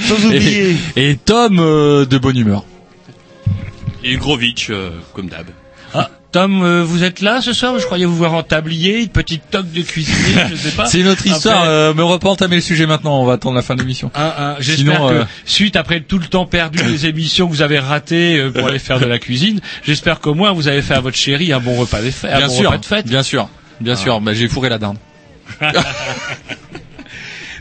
Sans oublier Et, et Tom euh, de bonne humeur. Et Grovitch, euh, comme d'hab. Ah, Tom, euh, vous êtes là ce soir? Je croyais vous voir en tablier, une petite toque de cuisinier, je sais pas. C'est une autre histoire, Après- euh, mais on va pas entamer le sujet maintenant, on va attendre la fin de l'émission. Hein, hein, J'espère que euh, suite après tout le temps perdu des émissions que vous avez ratées euh, pour aller faire de la cuisine, j'espère qu'au moins vous avez fait à votre chérie un bon repas de fête. un Bien bon sûr, repas de fête. bien sûr, bien Ah. sûr, bah, j'ai fourré la dinde.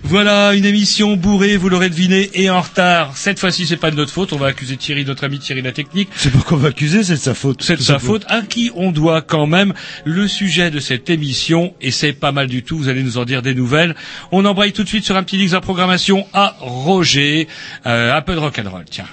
Voilà une émission bourrée, vous l'aurez deviné, et en retard. Cette fois-ci, c'est pas de notre faute. On va accuser Thierry, notre ami Thierry la technique. c'est pas qu'on va accuser, c'est de sa faute. C'est de sa faute, à qui on doit quand même le sujet de cette émission, et c'est pas mal du tout, vous allez nous en dire des nouvelles. On embraye tout de suite sur un petit X en programmation à Roger, euh, un peu de rock'n'roll, tiens.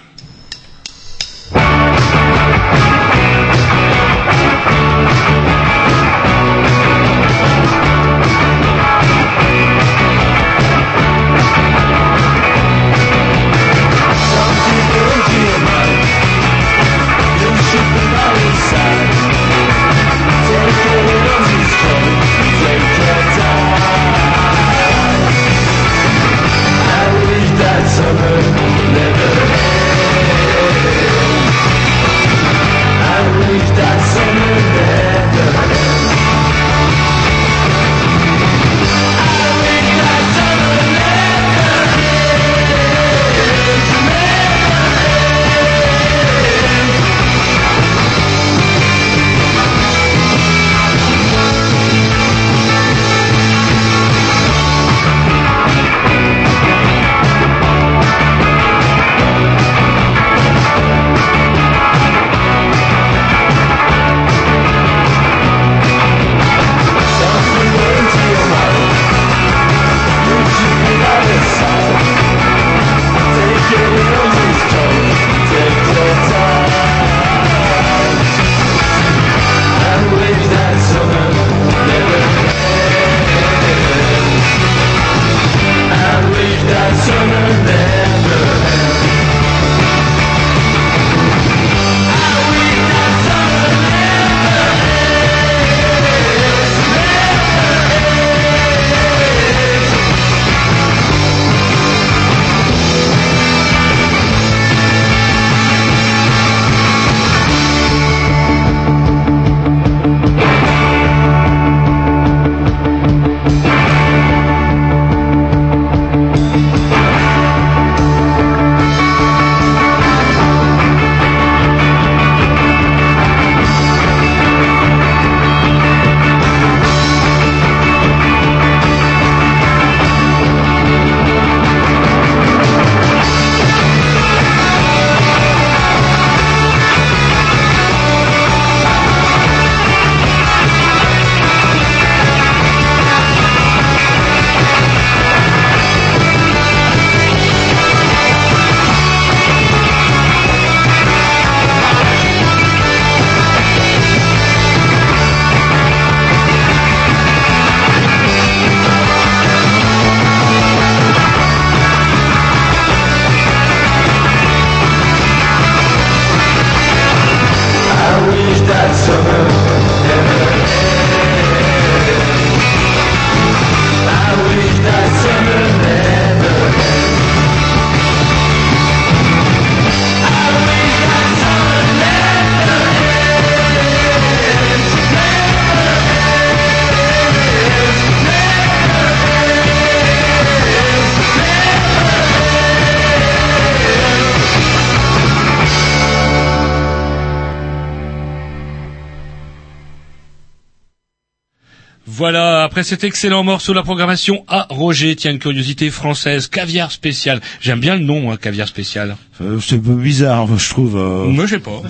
Après cet excellent morceau, la programmation à Roger, tiens, une curiosité française, caviar spécial. J'aime bien le nom, hein, caviar spécial. Euh, c'est un peu bizarre, je trouve. euh. Moi, je sais pas.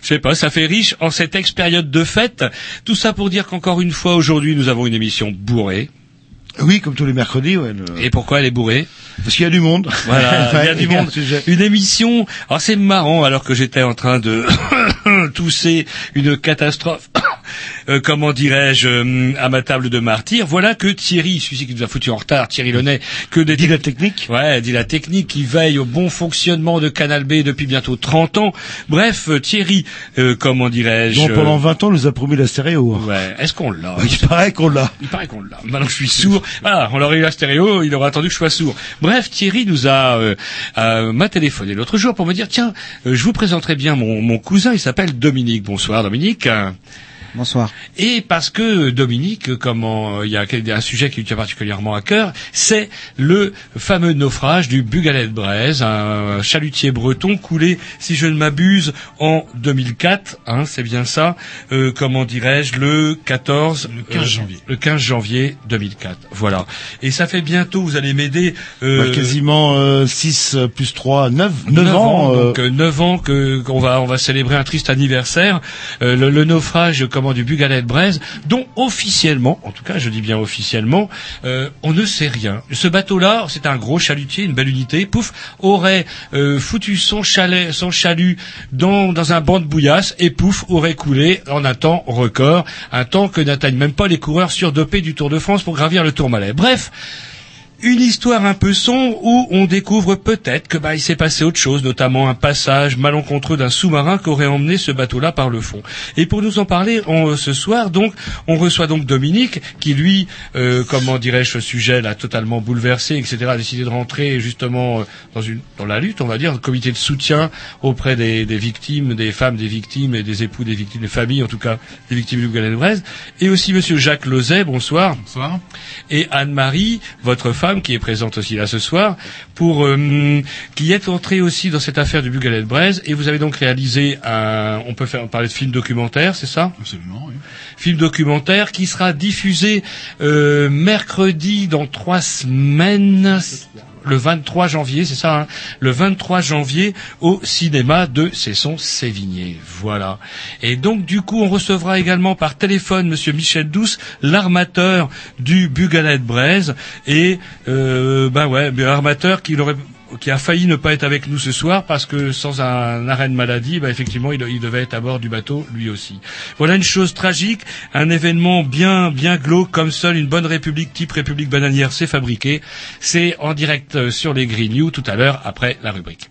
Je sais pas, ça fait riche en cette ex-période de fête. Tout ça pour dire qu'encore une fois, aujourd'hui, nous avons une émission bourrée. Oui, comme tous les mercredis, ouais. le- Et pourquoi elle est bourrée? Parce qu'il y a du monde. Voilà, il y a du monde. Une émission. Alors c'est marrant, alors que j'étais en train de tousser une catastrophe. Euh, comment dirais-je, euh, à ma table de martyr. Voilà que Thierry, celui qui nous a foutu en retard, Thierry Launay, que des Dit la technique. Ouais, dit la technique qui veille au bon fonctionnement de Canal B depuis bientôt 30 ans. Bref, euh, Thierry, euh, comment dirais-je pendant 20 ans, nous a promis la stéréo. Ouais, est-ce qu'on l'a? Il paraît qu'on l'a. il paraît qu'on l'a. Maintenant que je suis sourd, ah, on aurait eu la stéréo, il aurait attendu que je sois sourd. Bref, Thierry nous a m'a téléphoné l'autre jour pour me dire tiens, euh, je vous présenterai bien mon, mon cousin, il s'appelle Dominique. Bonsoir Dominique. Bonsoir. Et parce que Dominique, comment il y a un sujet qui lui tient particulièrement à cœur, c'est le fameux naufrage du Bugalet de Braise, un chalutier breton coulé, si je ne m'abuse, en 2004. Hein, c'est bien ça. Euh, comment dirais-je le 14, Le 15 euh, janvier. le 15 janvier 2004. Voilà. Et ça fait bientôt, vous allez m'aider. euh, Bah, quasiment euh, 6 plus 3, 9, 9, 9 ans. euh, donc euh, 9 ans que qu'on va on va célébrer un triste anniversaire, euh, le, le naufrage du Bugalet de dont officiellement, en tout cas je dis bien officiellement, euh, on ne sait rien. Ce bateau-là, c'est un gros chalutier, une belle unité, pouf, aurait euh, foutu son chalet, son chalut dans dans un banc de bouillasse et pouf aurait coulé en un temps record, un temps que n'atteignent même pas les coureurs surdopés du Tour de France pour gravir le Tourmalet. Bref. Une histoire un peu sombre où on découvre peut-être que bah il s'est passé autre chose, notamment un passage malencontreux d'un sous-marin qui aurait emmené ce bateau-là par le fond. Et pour nous en parler on- ce soir, donc, on reçoit donc Dominique qui lui, euh, comment dirais-je, ce sujet l'a totalement bouleversé, etc. a décidé de rentrer justement euh, dans une dans la lutte, on va dire, un comité de soutien auprès des, des victimes, des femmes des victimes et des époux des victimes, des familles en tout cas des victimes du Galen Braise, et aussi Monsieur Jacques Lozet, bonsoir Bonsoir. et Anne-Marie, votre femme, qui est présente aussi là ce soir, pour euh, qui est entrée aussi dans cette affaire du Bugalet de Braise. Et vous avez donc réalisé un, on peut faire parler de film documentaire, c'est ça? Absolument, oui. Film documentaire qui sera diffusé euh, mercredi dans trois semaines. Le 23 janvier, c'est ça, hein le 23 janvier au cinéma de Cesson-Sévigné. Voilà. Et donc, du coup, on recevra également par téléphone Monsieur Michel Douce, l'armateur du Bugalet Braise. Et, euh, ben ouais, armateur qui aurait qui a failli ne pas être avec nous ce soir parce que sans un arrêt de maladie, bah, effectivement, il, devait être à bord du bateau lui aussi. Voilà une chose tragique, un événement bien bien glauque comme seule une bonne république type république bananière s'est fabriquée. C'est en direct euh, sur les Green News tout à l'heure après la rubrique.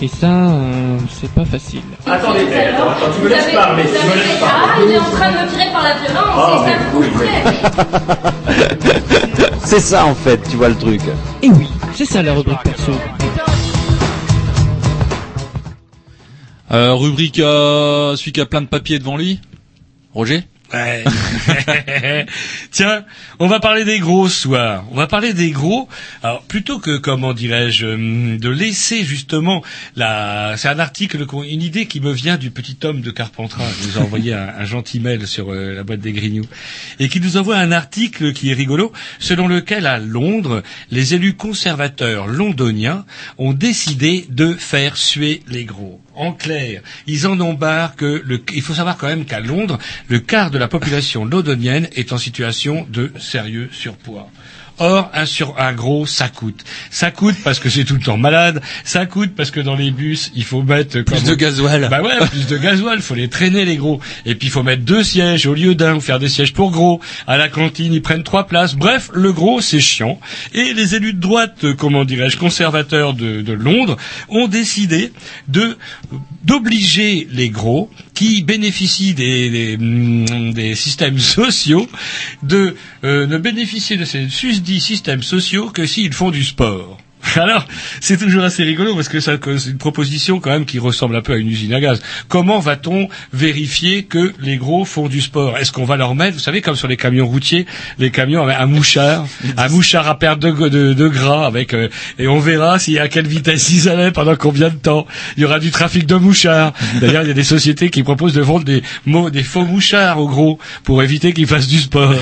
Et ça, euh, c'est pas facile. Attendez, attends, attends, tu me laisses parler, tu me laisses parler. Ah, il est en train de me tirer par la violence, Ah, et ça me. C'est ça en fait, tu vois le truc. Et oui, c'est ça la rubrique perso. Euh, rubrique euh, celui qui a plein de papiers devant lui. Roger? Tiens, on va parler des gros ce soir. On va parler des gros. Alors plutôt que comment dirais-je hum, de laisser justement la, c'est un article, une idée qui me vient du petit homme de Carpentras. qui nous a envoyé un, un gentil mail sur euh, la boîte des Grignoux et qui nous envoie un article qui est rigolo, selon lequel à Londres, les élus conservateurs londoniens ont décidé de faire suer les gros. En clair, ils en ont marre que le, il faut savoir quand même qu'à Londres, le quart de la population londonienne est en situation de sérieux surpoids. Or, un sur un gros, ça coûte. Ça coûte parce que c'est tout le temps malade. Ça coûte parce que dans les bus, il faut mettre Plus de gasoil. Bah ouais, plus de gasoil. Faut les traîner les gros. Et puis il faut mettre deux sièges au lieu d'un ou faire des sièges pour gros. À la cantine, ils prennent trois places. Bref, le gros, c'est chiant. Et les élus de droite, euh, comment dirais-je, conservateurs de, de Londres, ont décidé de d'obliger les gros qui bénéficient des, des, mm, des systèmes sociaux de euh, ne bénéficier de ces systèmes sociaux que s'ils font du sport. Alors, c'est toujours assez rigolo parce que c'est une proposition quand même qui ressemble un peu à une usine à gaz. Comment va-t-on vérifier que les gros font du sport? Est-ce qu'on va leur mettre, vous savez, comme sur les camions routiers, les camions avec un mouchard, un mouchard à perte de, de, de gras avec, euh, et on verra s'il à quelle vitesse ils allaient pendant combien de temps. Il y aura du trafic de mouchards. D'ailleurs, il y a des sociétés qui proposent de vendre des faux mouchards aux gros pour éviter qu'ils fassent du sport.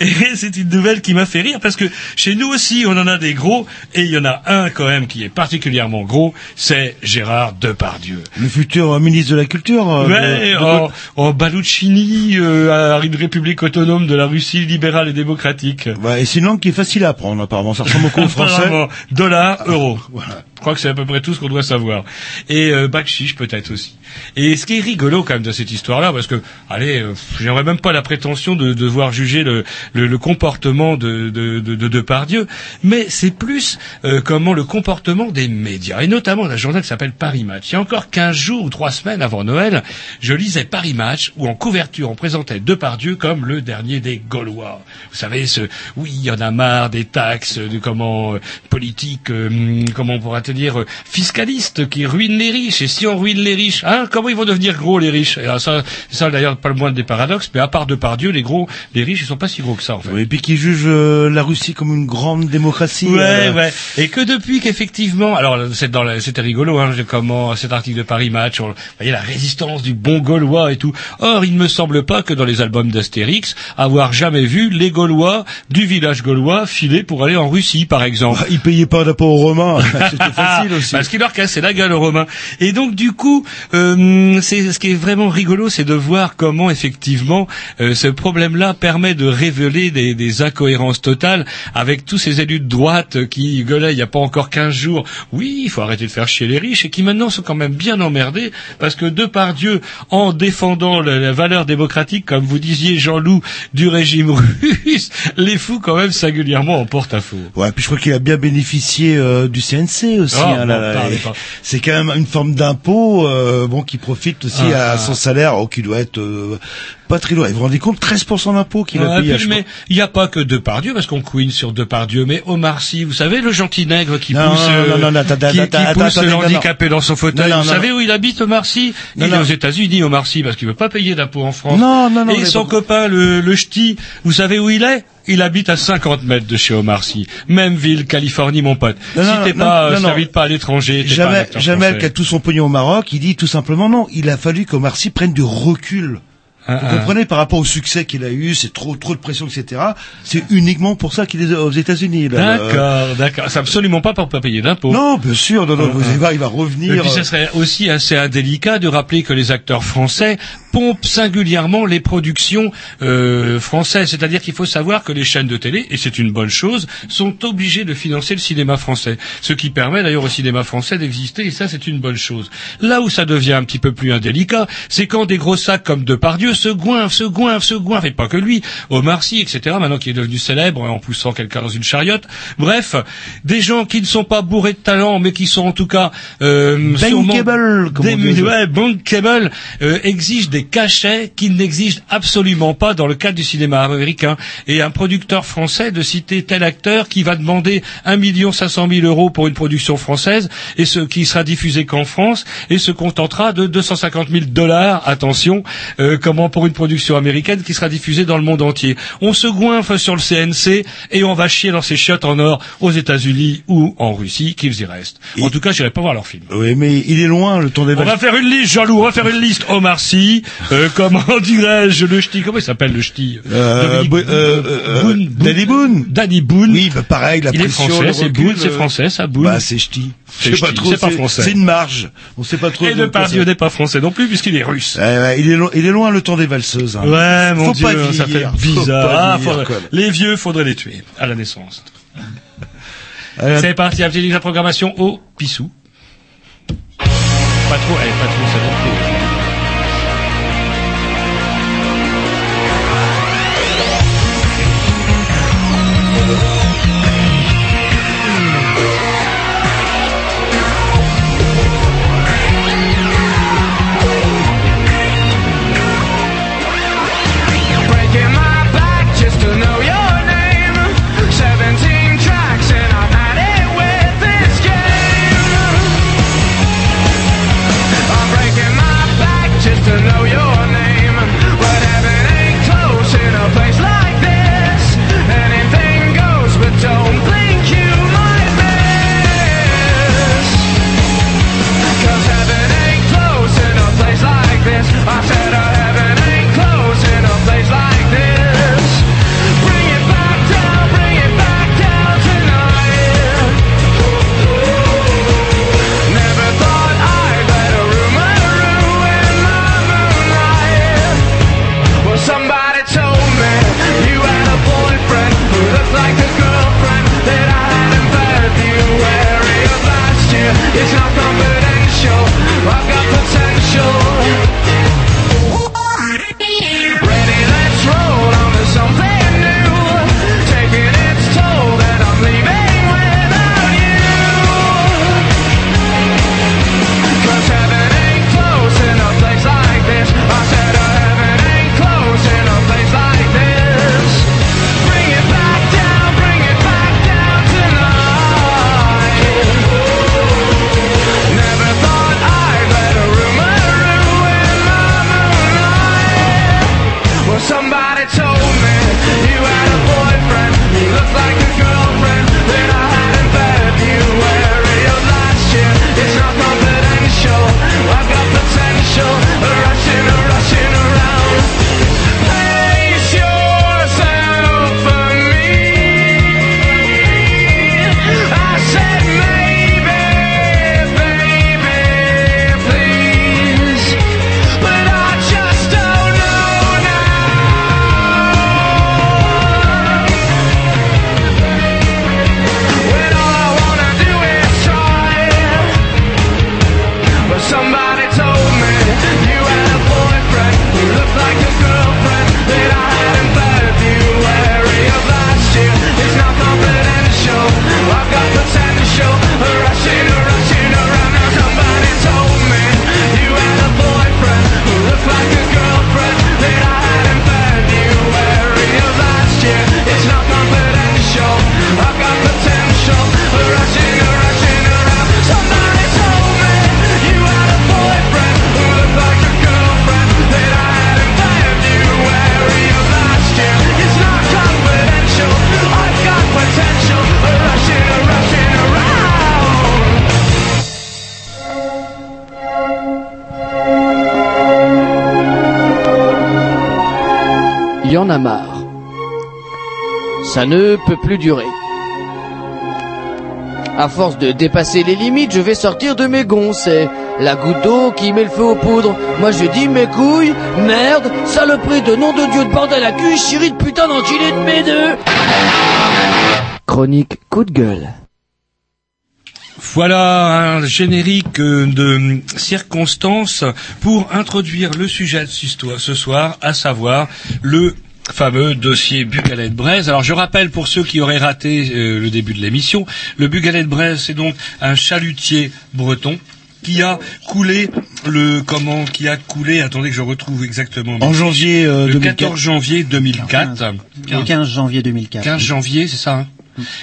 et c'est une nouvelle qui m'a fait rire parce que chez nous aussi, on en a des gros et il y en a un quand même qui est particulièrement gros, c'est Gérard Depardieu. Le futur euh, ministre de la Culture. euh, Ouais, de- en, en Baluchini, euh, à une république autonome de la Russie libérale et démocratique. Ouais, et c'est une langue qui est facile à apprendre, apparemment. Ça ressemble beaucoup au français. Dollar, euro. Voilà. Je crois que c'est à peu près tout ce qu'on doit savoir. Et euh, peut-être aussi. Et ce qui est rigolo quand même de cette histoire-là, parce que, allez, euh, j'aurais même pas la prétention de devoir juger le, le, le comportement de, de, de, de Depardieu, mais c'est plus euh, comment le comportement des médias, et notamment d'un journal qui s'appelle Paris Match. Il y a encore 15 jours ou 3 semaines avant Noël, je lisais Paris Match, où en couverture on présentait Depardieu comme le dernier des Gaulois. Vous savez, ce, oui, il y en a marre des taxes, de comment euh, politique, euh, comment on pourra te dire, euh, fiscaliste qui ruine les riches. Et si on ruine les riches, hein, comment ils vont devenir gros les riches? Et alors ça, ça d'ailleurs pas le moins des paradoxes, mais à part Depardieu, les gros, les riches, ils sont pas si gros que ça en fait. Et puis qui juge euh, la Russie comme une grande démocratie. Ouais, euh, ouais. Et que depuis qu'effectivement, alors c'est dans la- c'était rigolo, hein, comment cet article de Paris Match, on, vous voyez la résistance du bon Gaulois et tout. Or, il ne me semble pas que dans les albums d'Astérix, avoir jamais vu les Gaulois du village gaulois filer pour aller en Russie, par exemple. bah, Ils payaient pas d'impôts aux Romains. Facile aussi. Parce qu'il leur cassait la gueule aux Romains. Et donc du coup, euh, c'est ce qui est vraiment rigolo, c'est de voir comment effectivement euh, ce problème-là permet de révéler des, des incohérences totales avec tous ces élus de droite qui gueulaient il n'y a pas encore 15 jours. Oui, il faut arrêter de faire chier les riches et qui maintenant sont quand même bien emmerdés parce que de par Dieu, en défendant la, la valeur démocratique, comme vous disiez Jean-Loup, du régime russe, les fous quand même singulièrement en porte-à-faux. Ouais, puis je crois qu'il a bien bénéficié euh, du CNC aussi. Oh, hein, là, là. C'est quand même une forme d'impôt, euh, bon, qui profite aussi Ah. à son salaire, oh, qui doit être euh, pas très loin. Vous vous rendez compte, 13% d'impôt qu'il a payé. mais il n'y a pas que Depardieu, parce qu'on queen sur Depardieu, mais Omar Sy, vous savez, le gentil nègre qui Non, pousse, non, non, non, non, attends, qui, pousse non. l'handicapé dans son fauteuil. Vous savez où il habite, Omar Sy? Il est aux États-Unis, Omar Sy, parce qu'il veut pas payer d'impôts en France. Non, non, non, Et son copain, le, le ch'ti, vous savez où il est? Il habite à 50 mètres de chez Omar Sy. Même ville, Californie, mon pote. Non, si t'es pas, non, euh, non. t'habites pas à l'étranger, t'es pas Jamais, jamais français. qui a tout son pognon au Maroc, il dit tout simplement non. Il a fallu qu'Omar Sy prenne du recul. Ah, Vous ah. comprenez par rapport au succès qu'il a eu, c'est trop trop de pression, etc. C'est uniquement pour ça qu'il est aux États-Unis. là. Euh, D'accord, d'accord. C'est absolument pas pour pas payer d'impôts. Non, bien sûr, non, non, vous allez voir, il va revenir. Et puis ça euh, serait aussi assez indélicat de rappeler que les acteurs français pompent singulièrement les productions euh, françaises. C'est-à-dire qu'il faut savoir que les chaînes de télé, et c'est une bonne chose, sont obligées de financer le cinéma français. Ce qui permet d'ailleurs au cinéma français d'exister, et ça c'est une bonne chose. Là où ça devient un petit peu plus indélicat, c'est quand des gros sacs comme Depardieu se goinfrent, se goinfrent, se goinfrent, et pas que lui, Omar Sy, etc., maintenant qu'il est devenu célèbre en poussant quelqu'un dans une chariote. Bref, des gens qui ne sont pas bourrés de talent, mais qui sont en tout cas euh, Bankable, comme des- ouais, bankable, euh, exige des cachets qu'il n'exige absolument pas dans le cadre du cinéma américain. Et un producteur français de citer tel acteur qui va demander un million cinq cent mille euros pour une production française et ce qui sera diffusé qu'en France et se contentera de 250 000 dollars, attention, euh, comment pour une production américaine qui sera diffusée dans le monde entier. On se goinfre sur le CNC et on va chier dans ses chiottes en or aux États-Unis ou en Russie, qu'ils y restent. En tout cas, j'irai pas voir leur film. Oui, mais il est loin le temps des On va faire une liste, Jean-Loup, on va faire une liste. Omar Sy, euh, comment dirais-je, le ch'ti, comment il s'appelle le ch'ti? Euh, Dominique Bo- euh, euh, Boone, Boone. Danny Boone. Danny Boone. Oui, bah pareil, la Il est français, c'est Boone, c'est euh, français, ça, Boone. Bah, c'est ch'ti. C'est pas trop, c'est pas français. C'est une marge. On sait pas trop. Et de n'est pas français non plus, puisqu'il est russe. Ouais, ouais, il est loin, il est loin le temps des valseuses. hein. Ouais, mon Dieu, ça fait bizarre. Ah, vieillir, faudrait- quoi. les vieux, faudrait les tuer à la naissance. Euh, C'est parti, de programmation au pissou. Pas trop, eh, pas trop. Ça ne peut plus durer. À force de dépasser les limites, je vais sortir de mes gonds. C'est la goutte d'eau qui met le feu aux poudres. Moi je dis mes couilles, merde, saloperie de nom de Dieu de bordel à cul, chérie de putain d'enculé de mes deux. Chronique coup de gueule. Voilà un générique de circonstances pour introduire le sujet de ce soir, à savoir le fameux dossier Bugalet de Braise. Alors je rappelle pour ceux qui auraient raté euh, le début de l'émission, le Bugalet de Braise c'est donc un chalutier breton qui a coulé le comment qui a coulé attendez que je retrouve exactement En janvier euh, le 2004. 14 janvier 2004 Le 15 janvier 2004. 15 janvier, c'est ça hein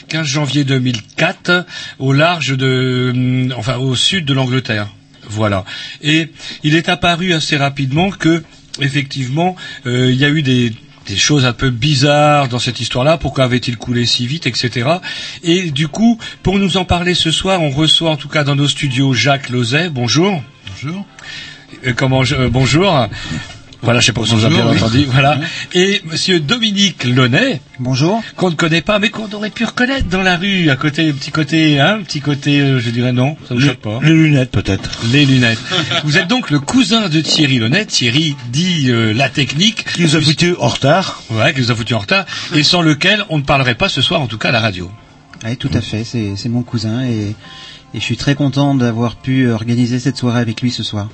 15 janvier 2004, au large de, hum, enfin au sud de l'Angleterre. Voilà. Et il est apparu assez rapidement que, effectivement, euh, il y a eu des des choses un peu bizarres dans cette histoire-là. Pourquoi avait-il coulé si vite, etc. Et du coup, pour nous en parler ce soir, on reçoit en tout cas dans nos studios Jacques Lozet. Bonjour. Bonjour. Euh, comment je- euh, bonjour. Voilà, je sais pas si on vous a bien Bonjour, oui. entendu. Voilà. Et Monsieur Dominique Launay. Bonjour. Qu'on ne connaît pas, mais qu'on aurait pu reconnaître dans la rue, à côté, petit côté, hein, petit côté, euh, je dirais non, ça ne Les- choque pas. Les lunettes peut-être. Les lunettes. Vous êtes donc le cousin de Thierry Launay. Thierry dit euh, la technique. Qui nous a foutu en retard. Ouais, qui nous a foutu en retard, et sans lequel on ne parlerait pas ce soir, en tout cas à la radio. Oui, tout à fait. C'est c'est mon cousin et, et je suis très content d'avoir pu organiser cette soirée avec lui ce soir.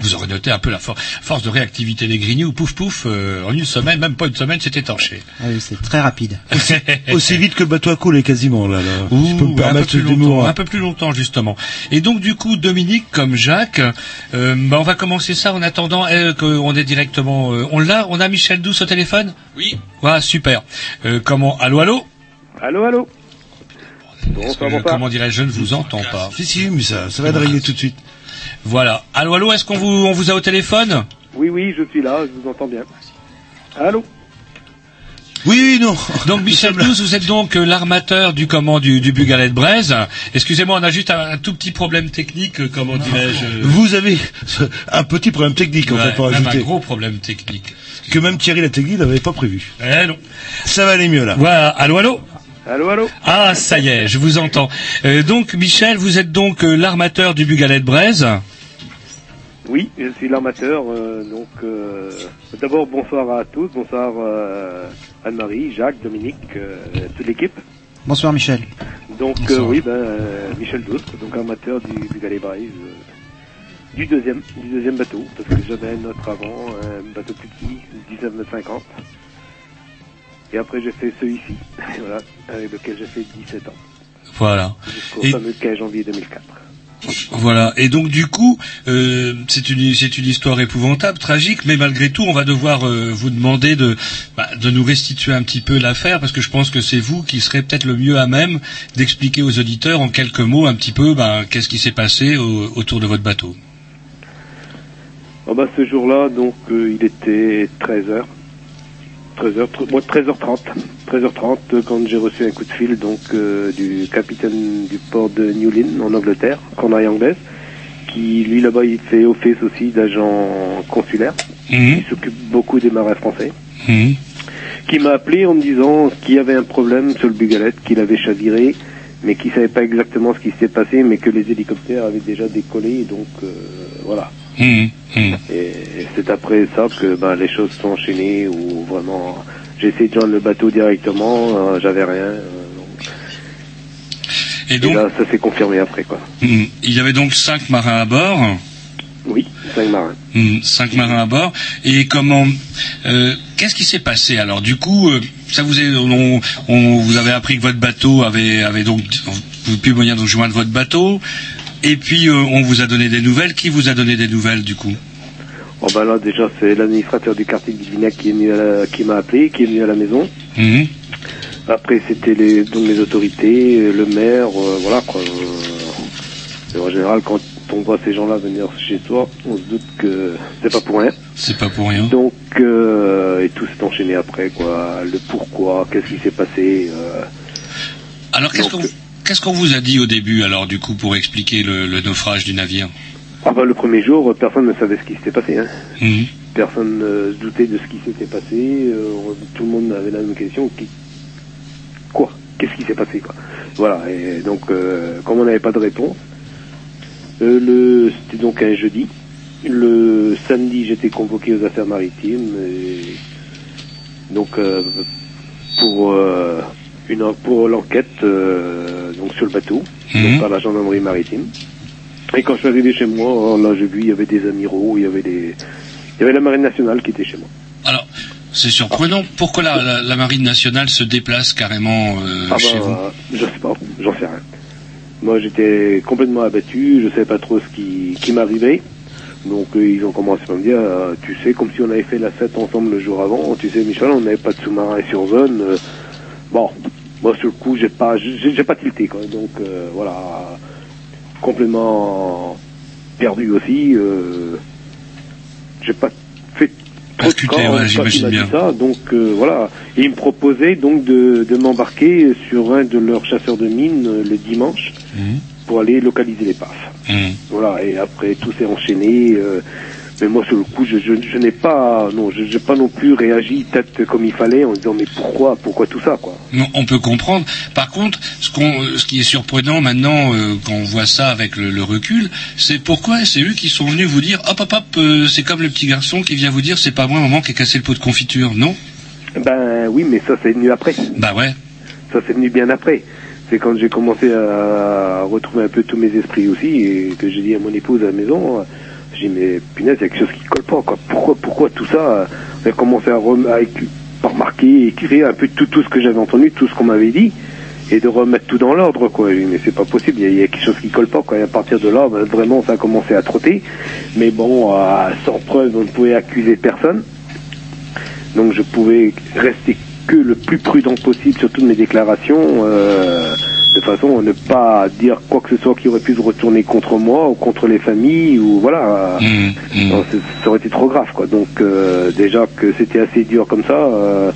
Vous aurez noté un peu la for- force de réactivité des grignoux, pouf pouf, euh, en une semaine, même pas une semaine, c'est étanché. Ah oui, c'est très rapide. Aussi vite que le bateau a coulé quasiment là. là. Ouh, Je peux me un peu permettre plus ce longtemps, démon. un peu plus longtemps justement. Et donc du coup, Dominique comme Jacques, euh, bah, on va commencer ça en attendant euh, qu'on est directement. euh, on l'a, on a Michel Douce au téléphone? Oui. Voilà, super. Euh, comment Allô, allô? Allô, allô? Que, comment dirais-je, je ne vous entends pas. Si si, mais ça, ça va te régler tout de suite. Voilà. Allô, allô. Est-ce qu'on vous, on vous a au téléphone Oui, oui, je suis là, je vous entends bien. Allô Oui, oui, non. Donc Michel Douce, vous êtes donc euh, l'armateur du comment du, du Bugalet de Braise. Excusez-moi, on a juste un, un tout petit problème technique, euh, comment dirais-je. euh, Vous avez un petit problème technique en ouais, fait pour même un ajouter. gros problème technique. Que même Thierry la technique n'avait pas prévu. Eh non. Ça va aller mieux là. Voilà. Allô, allô. Allô, allô Ah, ça y est, je vous entends. Euh, donc, Michel, vous êtes donc euh, l'armateur du Bugalet de Braise. Oui, je suis l'armateur, euh, donc euh, d'abord bonsoir à tous, bonsoir euh, Anne-Marie, Jacques, Dominique, euh, toute l'équipe. Bonsoir Michel. Donc euh, Bonsoir. oui, ben, euh, Michel Douste, donc armateur du, Braise, euh, du deuxième, du deuxième bateau, parce que j'avais un autre avant, un bateau plus petit, 19 mètres 50. Et après j'ai fait celui-ci, voilà, avec lequel j'ai fait 17 ans, Voilà. jusqu'au Et- fameux 15 janvier 2004. Voilà. Et donc, du coup, euh, c'est une, c'est une histoire épouvantable, tragique, mais malgré tout, on va devoir euh, vous demander de, bah, de nous restituer un petit peu l'affaire, parce que je pense que c'est vous qui serez peut-être le mieux à même d'expliquer aux auditeurs en quelques mots un petit peu, bah, qu'est-ce qui s'est passé au- autour de votre bateau. Oh bah, ce jour-là, donc, euh, il était 13h. 13h, tr- moi, 13h30. 13h30, euh, quand j'ai reçu un coup de fil, donc, euh, du capitaine du port de Newlyn, en Angleterre, Corneille anglaise, qui, lui, là-bas, il fait office aussi d'agent consulaire. Mhm. Il s'occupe beaucoup des marins français. Mhm. Qui m'a appelé en me disant qu'il y avait un problème sur le Bugalet, qu'il avait chaviré, mais qu'il savait pas exactement ce qui s'était passé, mais que les hélicoptères avaient déjà décollé, donc, euh, voilà. Mhm. Mhm. Et, c'est après ça que ben, les choses sont enchaînées où vraiment j'ai essayé de joindre le bateau directement, euh, j'avais rien. euh, donc. Et donc, là, ça s'est confirmé après quoi. mhm. il y avait donc cinq marins à bord. Oui, cinq marins. Mhm, cinq marins à bord. Et comment euh, Qu'est-ce qui s'est passé alors? Du coup, euh, ça vous est, on, on- vous avez appris que votre bateau avait, avait donc vous plus moyen de joindre votre bateau. Et puis euh, on vous a donné des nouvelles. Qui vous a donné des nouvelles du coup? Bon ben là déjà c'est l'administrateur du quartier de Guignac qui est venu à la- qui m'a appelé, qui est venu à la maison. Mhm. Après c'était les donc les autorités, euh, le maire, euh, voilà quoi. Euh, en général quand on voit ces gens-là venir chez soi, on se doute que c'est pas pour rien. C'est pas pour rien. Donc, euh, et tout s'est enchaîné après, quoi. Le pourquoi, qu'est-ce qui s'est passé. Alors qu'est-ce qu'on qu'est-ce qu'on vous a dit au début alors du coup pour expliquer le, le naufrage du navire Ah bah, le premier jour, personne ne savait ce qui s'était passé. Hein. Mhm. personne ne se doutait de ce qui s'était passé. euh, tout le monde avait la même question. Qui... Quoi Qu'est-ce qui s'est passé quoi Voilà. Et donc, euh, comme on n'avait pas de réponse, euh, le c'était donc un jeudi. Le samedi, j'étais convoqué aux affaires maritimes. Et donc euh, pour euh, une pour l'enquête euh, donc sur le bateau, donc par la gendarmerie maritime. Et quand je suis arrivé chez moi, là j'ai vu il y avait des amiraux, il y avait des il y avait la marine nationale qui était chez moi. Alors, c'est surprenant. Pourquoi la, la- la marine nationale se déplace carrément euh, Ah chez bah, vous je sais pas, j'en sais rien. Moi j'étais complètement abattu, je savais pas trop ce qui, qui m'arrivait. Donc euh, ils ont commencé à me dire, euh, tu sais, comme si on avait fait la fête ensemble le jour avant, tu sais Michel, on n'avait pas de sous-marin sur zone. euh, bon, moi sur le coup j'ai pas j'ai pas tilté quoi. Donc euh, voilà, complètement perdu aussi. Euh, j'ai pas fait trop de cas ouais, j'imagine bien. ça. Donc euh, voilà, et ils me proposaient donc de, de m'embarquer sur un de leurs chasseurs de mines euh, le dimanche Mhm. pour aller localiser les PAF. Mhm. Voilà, et après tout s'est enchaîné. euh, mais moi, sur le coup, je, je, je n'ai pas, non, je n'ai pas non plus réagi peut-être comme il fallait en disant mais pourquoi, pourquoi tout ça, quoi? Non, on peut comprendre. Par contre, ce, qu'on, ce qui est surprenant maintenant, euh, quand on voit ça avec le, le recul, c'est pourquoi c'est eux qui sont venus vous dire hop hop hop, euh, c'est comme le petit garçon qui vient vous dire c'est pas moi maman qui a cassé le pot de confiture, non? Ben oui, mais ça c'est venu après. Bah ouais. Ça c'est venu bien après. C'est quand j'ai commencé à retrouver un peu tous mes esprits aussi et que j'ai dit à mon épouse à la maison, j'ai dit mais punaise, il y a quelque chose qui colle pas quoi. Pourquoi, pourquoi tout ça J'ai commencé à, rem- à remarquer, écrire un peu tout, tout ce que j'avais entendu, tout ce qu'on m'avait dit et de remettre tout dans l'ordre quoi. Dit, mais c'est pas possible, il y, a- quelque chose qui colle pas quoi. Et à partir de là, ben, vraiment ça a commencé à trotter. Mais bon, euh, sans preuve, on ne pouvait accuser personne. Donc je pouvais rester que le plus prudent possible sur toutes mes déclarations, euh, de façon à ne pas dire quoi que ce soit qui aurait pu se retourner contre moi ou contre les familles ou voilà. Non, c'est- ça aurait été trop grave quoi. Donc euh, déjà que c'était assez dur comme ça. euh,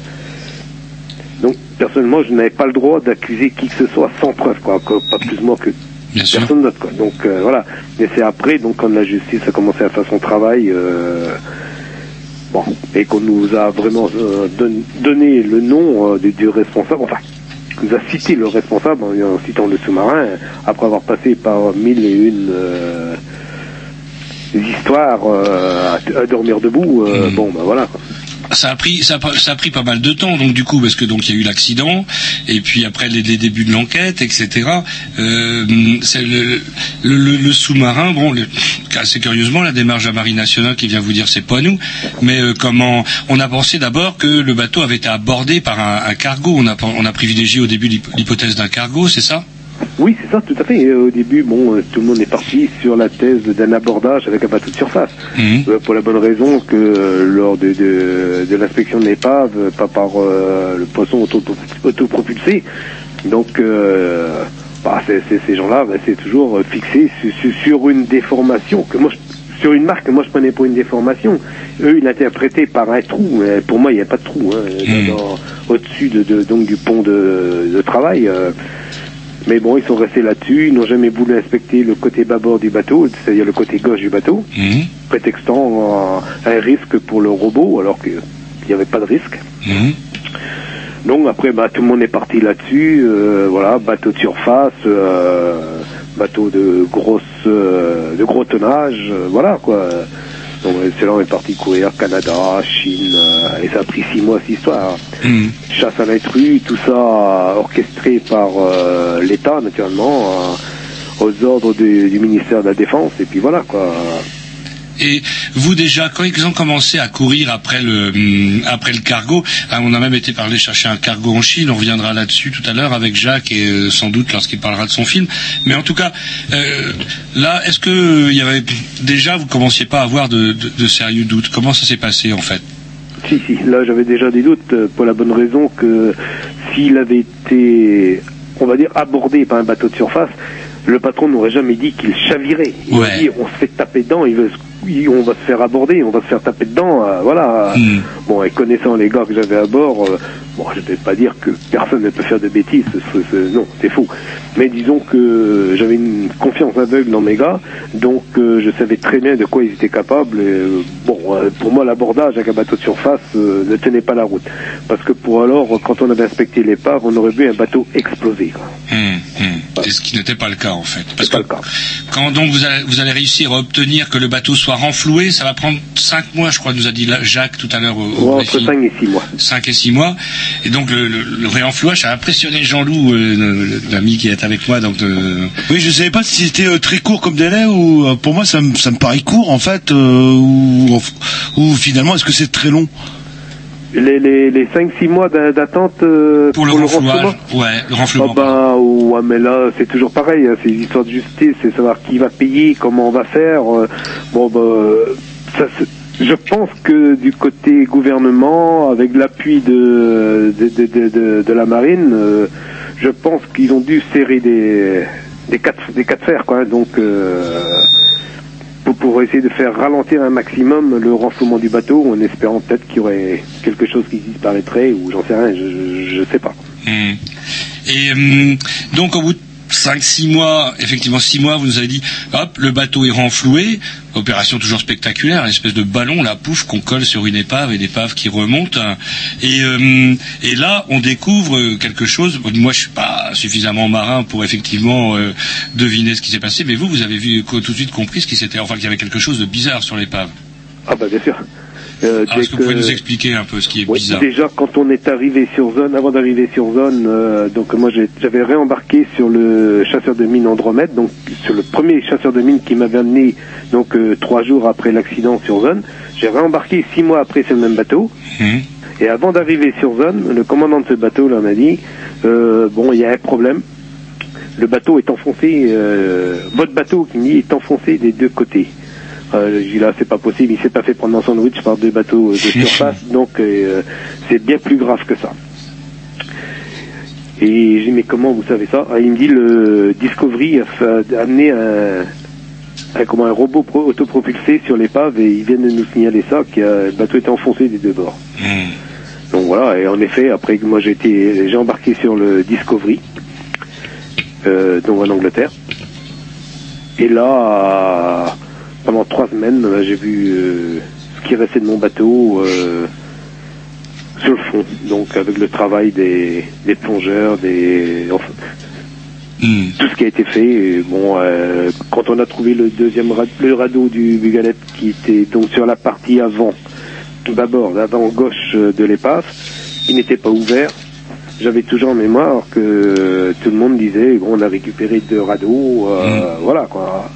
donc personnellement, je n'avais pas le droit d'accuser qui que ce soit sans preuve quoi, pas plus moi que personne d'autre quoi. Donc euh, voilà. Mais c'est après, donc quand la justice a commencé à faire son travail. Bon, et qu'on nous a vraiment don- donné le nom du, du responsable, enfin, nous a cité le responsable en, en citant le sous-marin, après avoir passé par mille et une euh, histoires euh, à, à dormir debout, euh, bon, ben voilà. quoi. Ça a pris, ça a, ça a pris pas mal de temps, donc du coup, parce que donc il y a eu l'accident, et puis après les, les débuts de l'enquête, etc. Euh, c'est le, le, le- le sous-marin, bon, assez curieusement, la démarche de la Marine nationale qui vient vous dire c'est pas nous, mais euh, comment on a pensé d'abord que le bateau avait été abordé par un, un cargo. On a, on a privilégié au début l'hyp- l'hypothèse d'un cargo, c'est ça? Oui, c'est ça, tout à fait. Au début, bon, euh, tout le monde est parti sur la thèse d'un abordage avec un bateau de surface. Euh, pour la bonne raison que euh, lors de, de, de l'inspection de l'épave, pas par euh, le poisson auto- autopropulsé, donc euh, bah, ces gens-là, bah, c'est toujours fixé su- su- sur une déformation que moi, je- sur une marque que moi je prenais pour une déformation. Eux, ils l'interprétaient par un trou. mais pour moi, il n'y a pas de trou hein, dans- au-dessus de, de- donc du pont de, de travail. euh, mais bon, ils sont restés là-dessus, ils n'ont jamais voulu inspecter le côté bâbord du bateau, c'est-à-dire le côté gauche du bateau, prétextant euh, un risque pour le robot, alors qu'il n'y avait pas de risque. Donc après, bah, tout le monde est parti là-dessus, euh, voilà, bateau de surface, euh, bateau de grosse, euh, de gros tonnage, euh, voilà quoi. Donc c'est là on est parti courir Canada, Chine, euh, et ça a pris six mois cette histoire. Chasse à l'intrus, tout ça orchestré par euh, l'État naturellement, euh, aux ordres du, du ministère de la Défense, et puis voilà quoi. Et vous déjà, quand ils ont commencé à courir après le hum, après le cargo, hein, on a même été parler chercher un cargo en Chine. On reviendra là-dessus tout à l'heure avec Jacques et euh, sans doute lorsqu'il parlera de son film. Mais en tout cas, euh, là, est-ce que euh, il y avait déjà vous commenciez pas à avoir de, de- de sérieux doutes? Comment ça s'est passé en fait? Si, si, là j'avais déjà des doutes pour la bonne raison que s'il avait été, on va dire, abordé par un bateau de surface, le patron n'aurait jamais dit qu'il chavirait. Il aurait dit on se fait taper dedans, il veut oui, on va se faire aborder, on va se faire taper dedans, euh, voilà. Bon, et connaissant les gars que j'avais à bord, euh, bon, je vais pas dire que personne ne peut faire de bêtises, ce- ce- non, c'est faux. Mais disons que j'avais une confiance aveugle dans mes gars, donc euh, je savais très bien de quoi ils étaient capables. Et, bon, pour moi, l'abordage avec un bateau de surface ne tenait pas la route, parce que pour alors, quand on avait inspecté l'épave, on aurait vu un bateau exploser. Et ce qui n'était pas le cas en fait. Parce que quand donc vous allez, vous allez réussir à obtenir que le bateau soit renfloué, ça va prendre cinq mois, je crois, nous a dit Jacques tout à l'heure au, Ouais, entre briefing. 5 et 6 mois. 5 et 6 mois. Et donc le, le, le réenflouage a impressionné Jean-Loup, euh, l'ami qui est avec moi. Donc de... Oui, je savais pas si c'était euh, très court comme délai ou euh, pour moi ça me, ça me paraît court en fait euh, ou, ou finalement est-ce que c'est très long? Les, les, les 5-6 mois d'a- d'attente euh, Pour le renflouage, ouais, le renflouement. Ah bah, ouais, mais là, c'est toujours pareil, hein, c'est une histoire de justice, c'est savoir qui va payer, comment on va faire. euh, bon, bah, ça, je pense que du côté gouvernement, avec l'appui de, de, de, de, de- la marine, euh, je pense qu'ils ont dû serrer des, des, de, des cas de fer, quoi. Donc, euh, pour, essayer de faire ralentir un maximum le renflouement du bateau, en espérant peut-être qu'il y aurait quelque chose qui disparaîtrait, ou j'en sais rien, je, je, je sais pas. Hum. Et hum, donc 5-6 mois, effectivement 6 mois, vous nous avez dit, hop, le bateau est renfloué, opération toujours spectaculaire, une espèce de ballon, la pouf, qu'on colle sur une épave et l'épave qui remonte. Et, hum, et là, on découvre euh, quelque chose. Moi, je suis pas suffisamment marin pour effectivement euh, deviner ce qui s'est passé, mais vous, vous avez vu tout de suite compris ce qui s'était, enfin qu'il y avait quelque chose de bizarre sur l'épave. Ah bah bien sûr. Euh, dès Est-ce que vous pouvez nous expliquer un peu ce qui est Oui, bizarre déjà quand on est arrivé sur zone, avant d'arriver sur zone, euh, donc moi j'avais réembarqué sur le chasseur de mines Andromède, donc sur le premier chasseur de mines qui m'avait amené donc euh, trois jours après l'accident sur zone. J'ai réembarqué six mois après sur le même bateau. Hum. Et avant d'arriver sur zone, le commandant de ce bateau là m'a dit euh, bon il y a un problème. Le bateau est enfoncé, euh, votre bateau qui me dit est enfoncé des deux côtés. Euh, j'ai dit là c'est pas possible, il s'est pas fait prendre un sandwich par deux bateaux euh, de surface, donc euh, c'est bien plus grave que ça. Et j'ai dit mais comment vous savez ça? Ah, Il me dit le Discovery a, amené un, un, comment, un robot pro- autopropulsé sur l'épave et ils viennent de nous signaler ça, que le bateau était enfoncé des deux bords. Donc voilà, et en effet, après que moi j'ai été, j'ai embarqué sur le Discovery, euh, donc en Angleterre. Et là, pendant trois semaines, euh, j'ai vu euh, ce qui restait de mon bateau euh, sur le fond. Donc avec le travail des, des plongeurs, des enfin, tout ce qui a été fait. Et bon, euh, quand on a trouvé le deuxième le radeau du Bugalet qui était donc sur la partie avant, d'abord l'avant gauche de l'épave, il n'était pas ouvert. J'avais toujours en mémoire que tout le monde disait bon, on a récupéré deux radeaux, euh, voilà quoi.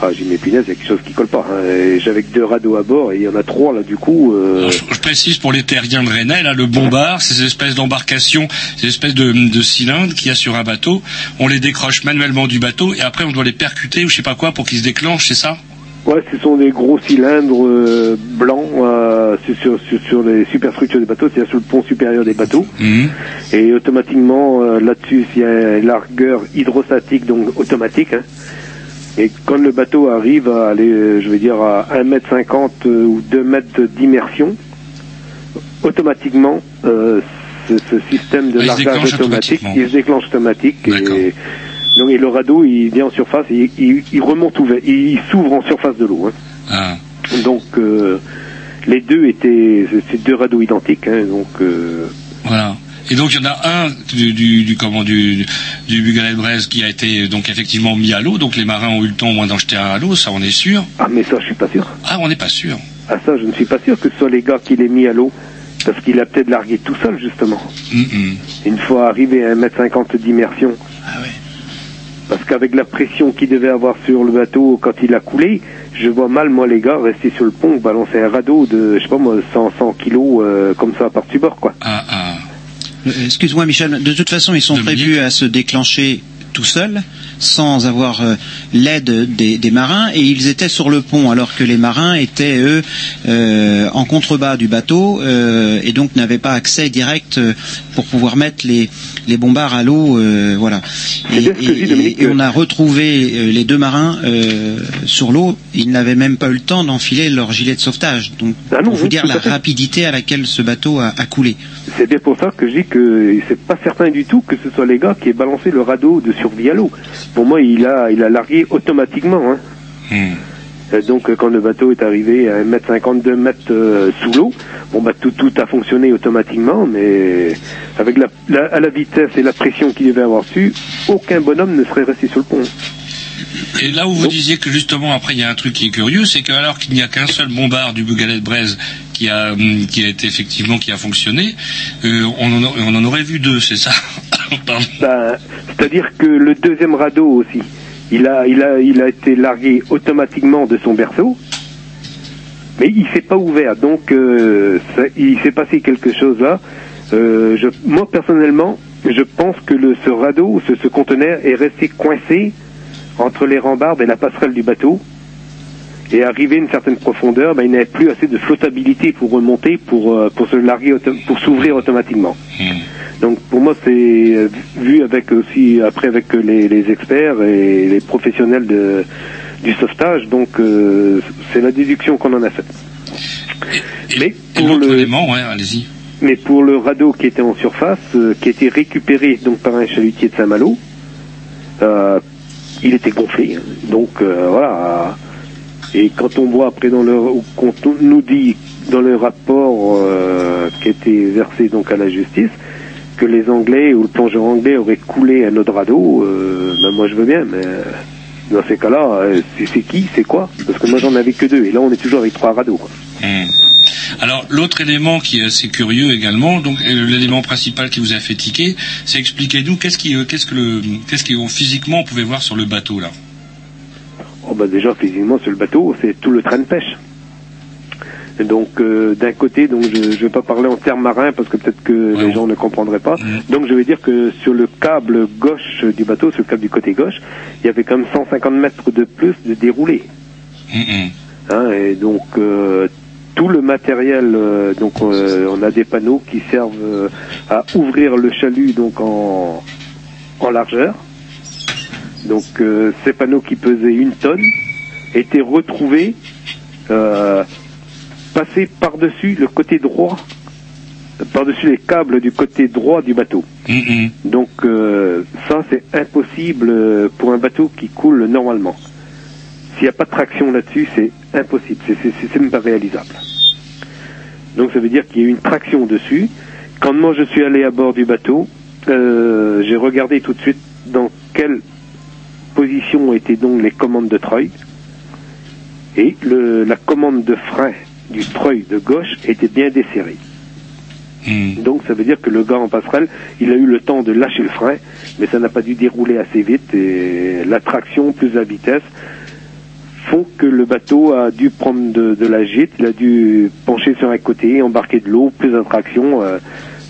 Ah, j'ai mais punaise, il y a quelque chose qui colle pas. hein. J'avais que deux radeaux à bord et il y en a trois là du coup. euh, Je précise pour les terriens de Rennais, là, le bombard, c'est ces espèces d'embarcations, ces espèces de, de cylindres qu'il y a sur un bateau. On les décroche manuellement du bateau et après on doit les percuter ou je sais pas quoi pour qu'ils se déclenchent, c'est ça? Ouais, ce sont des gros cylindres euh, blancs euh, sur, sur, sur, sur les superstructures des bateaux, c'est-à-dire sur le pont supérieur des bateaux. Et automatiquement, euh, là-dessus, il y a une largueur hydrostatique, donc automatique. hein. Et quand le bateau arrive à aller, euh, je veux dire, à 1m50 euh, ou 2 mètres d'immersion, automatiquement, euh, ce, ce système de il largage automatique, il se déclenche automatique. Et, donc, et le radeau, il vient en surface, et il, il remonte ouvert, il, il s'ouvre en surface de l'eau. hein. Ah. Donc, euh, les deux étaient, c'est deux radeaux identiques. hein, donc, euh, Voilà. Et donc il y en a un du, du, du comment du du Bugalet qui a été donc effectivement mis à l'eau. Donc les marins ont eu le temps au moins d'en jeter un à l'eau, ça on est sûr. ah, mais ça, je suis pas sûr. Ah, on n'est pas sûr. Ah ça, je ne suis pas sûr que ce soit les gars qui l'aient mis à l'eau, parce qu'il a peut-être largué tout seul, justement. Une fois arrivé à 1m50 d'immersion. Parce qu'avec la pression qu'il devait avoir sur le bateau quand il a coulé, je vois mal, moi, les gars, rester sur le pont, balancer un radeau de, je sais pas moi, 100, 100 kilos, euh, comme ça, par-dessus bord, quoi. Euh, Excuse-moi Michel, de toute façon ils sont prévus à se déclencher tout seuls. Sans avoir euh, l'aide des, des marins et ils étaient sur le pont alors que les marins étaient eux euh, en contrebas du bateau euh, et donc n'avaient pas accès direct pour pouvoir mettre les, les bombards à l'eau. voilà. Et, on a retrouvé les deux marins sur l'eau. Ils n'avaient même pas eu le temps d'enfiler leur gilet de sauvetage. Donc Ah non, pour vous dire la fait. rapidité à laquelle ce bateau a, a coulé. C'est bien pour ça que je dis que c'est pas certain du tout que ce soit les gars qui aient balancé le radeau de survie à l'eau. Pour moi, il a, il a largué automatiquement. Hein. Euh, Donc, euh, quand le bateau est arrivé à 1m50, 2 mètres euh, sous l'eau, bon, bah, tout, tout a fonctionné automatiquement, mais avec la, la- à la vitesse et la pression qu'il devait avoir su, aucun bonhomme ne serait resté sur le pont. Et là où vous disiez que justement après il y a un truc qui est curieux, c'est qu'alors qu'il n'y a qu'un seul bombard du Bugalet de Braise qui a hum, qui a été effectivement qui a fonctionné, euh, on, en, a- on en aurait vu deux, c'est ça. Ben, C'est-à-dire que le deuxième radeau aussi, il a, il, a, il a été largué automatiquement de son berceau, mais il s'est pas ouvert. Donc, euh, ça- il s'est passé quelque chose là. Euh, je, moi, personnellement, je pense que le, ce radeau, ce, ce conteneur est resté coincé entre les rambardes et la passerelle du bateau. Et arrivé à une certaine profondeur, ben, il n'avait plus assez de flottabilité pour remonter, pour, euh, pour se larguer, pour s'ouvrir automatiquement. Donc pour moi c'est euh, vu avec aussi après avec les, les experts et les professionnels de, du sauvetage, donc euh, c'est la déduction qu'on en a faite. Mais pour le élément, ouais, allez-y. mais pour le radeau qui était en surface, euh, qui a été récupéré donc par un chalutier de Saint-Malo, euh, il était gonflé. Donc euh, voilà. Et quand on voit après dans le, ou quand on nous dit dans le rapport euh, qui été versé donc à la justice que les Anglais ou le plongeur anglais aurait coulé un autre radeau, euh, ben moi je veux bien, mais euh, dans ces cas-là, euh, c'est qui, c'est quoi? Parce que moi j'en avais que deux, et là on est toujours avec trois radeaux. quoi. Hum. Alors l'autre élément qui est assez curieux également, donc euh, l'élément principal qui vous a fait tiquer, c'est expliquez-nous qu'est-ce qui, euh, qu'est-ce que le, qu'est-ce qui euh, physiquement on pouvait voir sur le bateau là? Oh bah déjà physiquement sur le bateau, c'est tout le train de pêche. Donc euh, d'un côté, donc je ne vais pas parler en termes marins parce que peut-être que les gens ne comprendraient pas. Donc je vais dire que sur le câble gauche du bateau, sur le câble du côté gauche, il y avait comme 150 mètres de plus de déroulé. Hein, et donc euh, tout le matériel, euh, donc euh, on a des panneaux qui servent euh, à ouvrir le chalut donc en, en largeur. Donc euh, ces panneaux qui pesaient une tonne étaient retrouvés, euh, passés par-dessus le côté droit, par-dessus les câbles du côté droit du bateau. Donc euh, ça c'est impossible pour un bateau qui coule normalement. S'il n'y a pas de traction là-dessus, c'est impossible, c'est- même pas réalisable. Donc ça veut dire qu'il y a eu une traction dessus. Quand moi je suis allé à bord du bateau, euh, j'ai regardé tout de suite dans quelle position étaient donc les commandes de treuil. Et le, la commande de frein du treuil de gauche était bien desserrée. Donc ça veut dire que le gars en passerelle, il a eu le temps de lâcher le frein, mais ça n'a pas dû dérouler assez vite et la traction plus la vitesse font que le bateau a dû prendre de, la gîte, il a dû pencher sur un côté, embarquer de l'eau, plus d'attraction.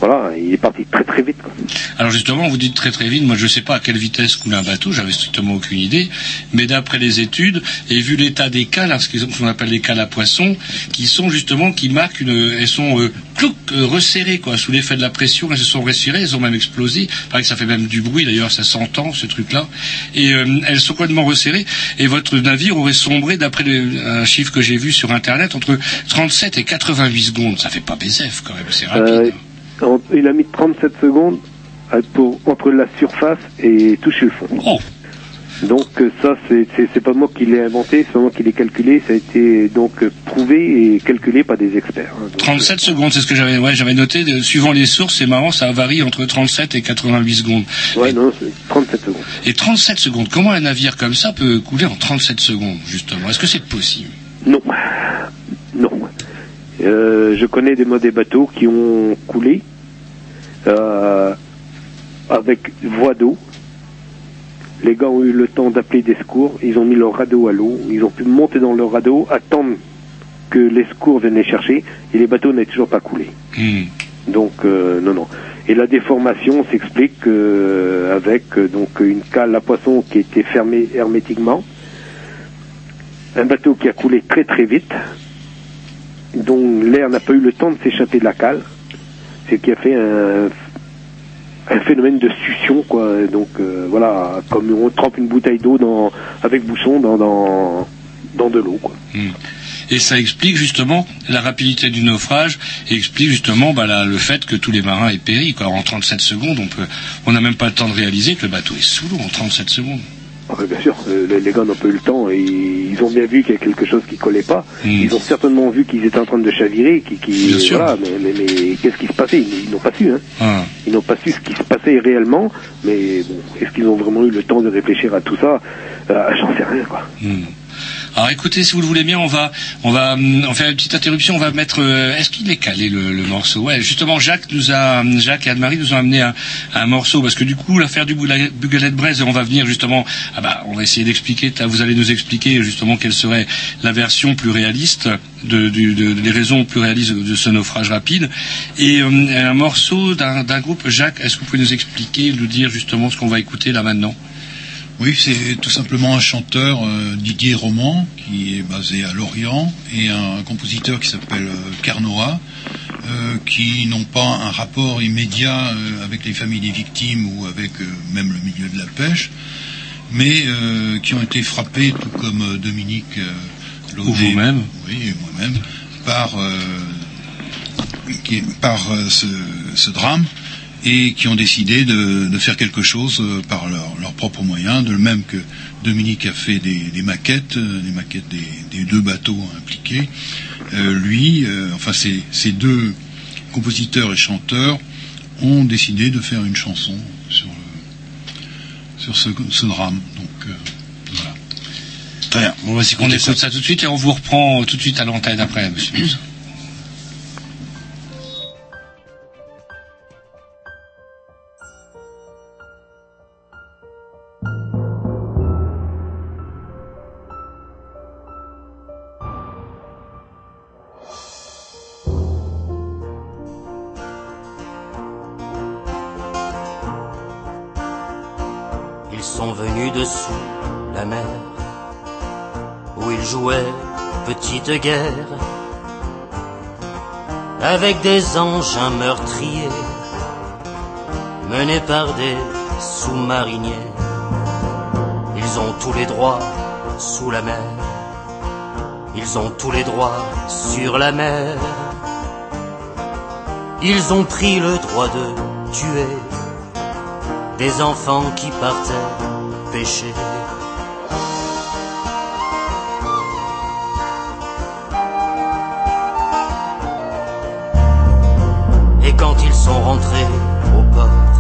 Voilà, il est parti très très vite. Quoi. Alors justement, vous dites très très vite, moi je ne sais pas à quelle vitesse coule un bateau, j'avais strictement aucune idée, mais d'après les études, et vu l'état des cales, hein, ce qu'on appelle les cales à poissons, qui sont justement, qui marquent une, elles sont euh, clouc, euh, resserrées, quoi, sous l'effet de la pression, elles se sont resserrées, elles ont même explosé, il paraît que ça fait même du bruit, d'ailleurs ça s'entend, ce truc-là, et euh, elles sont complètement resserrées, et votre navire aurait sombré, d'après un chiffre que j'ai vu sur Internet, entre 37 et 88 secondes, ça fait pas BZF quand même, c'est rapide. Euh, en- il a mis 37 secondes euh, pour, entre la surface et toucher le fond. Oh. Donc euh, ça, c'est- pas moi qui l'ai inventé, c'est pas moi qui l'ai calculé, ça a été donc euh, prouvé et calculé par des experts. hein. Donc, 37 secondes, c'est ce que j'avais ouais, j'avais noté. de- suivant les sources, c'est marrant, ça varie entre 37 et 88 secondes. Ouais, non, c'est 37 secondes. Et 37 secondes, comment un navire comme ça peut couler en 37 secondes, justement? Est-ce que c'est possible? Non. Non. Euh, je connais des modèles bateaux qui ont coulé euh, avec voie d'eau. Les gars ont eu le temps d'appeler des secours, ils ont mis leur radeau à l'eau, ils ont pu monter dans leur radeau, attendre que les secours viennent les chercher, et les bateaux n'avaient toujours pas coulé. Donc, euh, non, non. Et la déformation s'explique euh, avec euh, donc une cale à poisson qui était fermée hermétiquement, un bateau qui a coulé très très vite, dont l'air n'a pas eu le temps de s'échapper de la cale, ce qui a fait un, un phénomène de succion quoi. Donc euh, voilà, comme on trempe une bouteille d'eau dans avec bouchon dans dans, dans de l'eau quoi. Hmm. Et ça explique justement la rapidité du naufrage et explique justement bah, la- le fait que tous les marins aient péri. Quoi. En 37 secondes, on peut, on n'a même pas le temps de réaliser que le bateau est sous l'eau en 37 secondes. Ah, mais bien sûr, euh, les, les gars n'ont pas eu le temps et ils ont bien vu qu'il y a quelque chose qui collait pas. Ils ont certainement vu qu'ils étaient en train de chavirer, qui, qui Bien sûr. voilà, mais, mais, mais qu'est-ce qui se passait? Ils, ils n'ont pas su, hein. Ah. Ils n'ont pas su ce qui se passait réellement, mais bon, est-ce qu'ils ont vraiment eu le temps de réfléchir à tout ça? Euh, J'en sais rien, quoi. Hmm. Alors écoutez, si vous le voulez bien, on va, on va, hum, on fait une petite interruption. On va mettre. euh, Est-ce qu'il est calé le, morceau? Ouais, justement, Jacques nous a, Jacques et Anne-Marie nous ont amené un, morceau parce que du coup, l'affaire du Bugalet Braise, on va venir justement. Ah bah, on va essayer d'expliquer. Vous allez nous expliquer justement quelle serait la version plus réaliste de, les raisons plus réalistes de ce naufrage rapide. Et hum, un morceau d'un groupe. Jacques, est-ce que vous pouvez nous expliquer, nous dire justement ce qu'on va écouter là maintenant? Oui, c'est tout simplement un chanteur, euh, Didier Roman, qui est basé à Lorient, et un compositeur qui s'appelle euh, Carnoa, euh, qui n'ont pas un rapport immédiat euh, avec les familles des victimes ou avec même le milieu de la pêche, mais euh, qui ont été frappés, tout comme Dominique Laudet, Ou vous-même. oui, et moi-même, par, euh, qui- par ce, ce drame et qui ont décidé de, de faire quelque chose euh, par leurs leurs propres moyens, de même que Dominique a fait des, des maquettes, euh, des maquettes des, des deux bateaux impliqués. Euh, lui, euh, enfin ces, ces deux compositeurs et chanteurs ont décidé de faire une chanson sur, le- sur ce, ce drame. Donc euh, voilà. Très bien. Bon, voici qu'on écoute ça tout de suite et on vous reprend tout de suite à l'antenne après, monsieur. Avec des engins meurtriers, menés par des sous-mariniers. Ils ont tous les droits sous la mer, ils ont tous les droits sur la mer. Ils ont pris le droit de tuer des enfants qui partaient pêcher. Sont rentrés au port,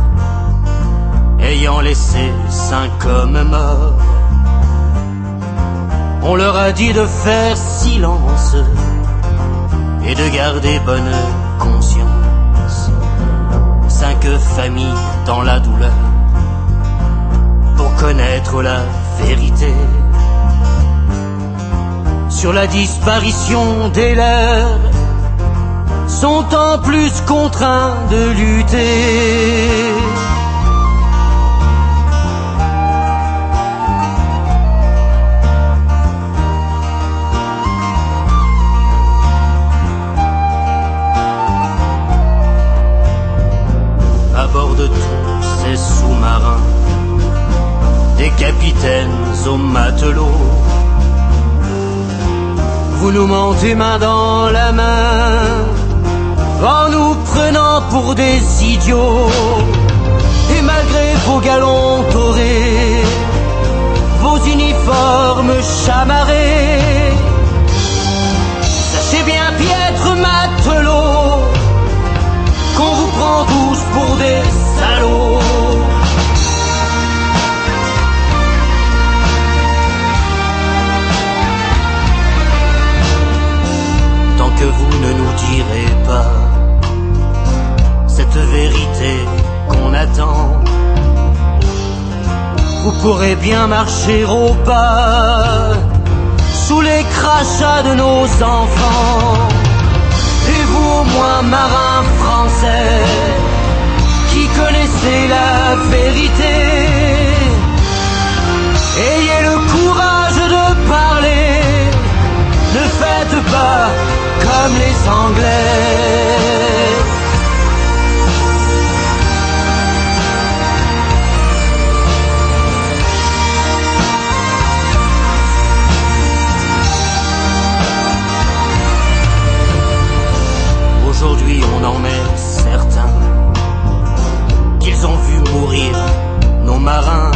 ayant laissé cinq hommes morts, on leur a dit de faire silence et de garder bonne conscience. Cinq familles dans la douleur pour connaître la vérité sur la disparition des leurs sont en plus contraints de lutter. À bord de tous ces sous-marins, des capitaines aux matelots, vous nous mentez main dans la main, pour des idiots. Et malgré vos galons dorés, vos uniformes chamarrés, sachez bien, piètre matelot, qu'on vous prend tous pour des salauds. Tant que vous ne nous direz pas cette vérité qu'on attend, vous pourrez bien marcher au pas sous les crachats de nos enfants. Et vous, au moins marins français, connaît la vérité. Ayez le courage de parler, ne faites pas comme les Anglais. Aujourd'hui on en est certain. Qu'ils ont vu mourir nos marins,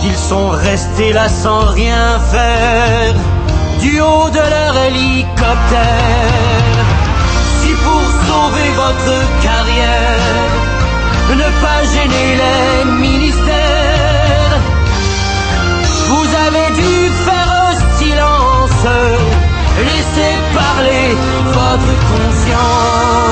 qu'ils sont restés là sans rien faire du haut de leur hélicoptère. Si pour sauver votre carrière, ne pas gêner les ministères, vous avez dû faire silence, laisser parler votre conscience.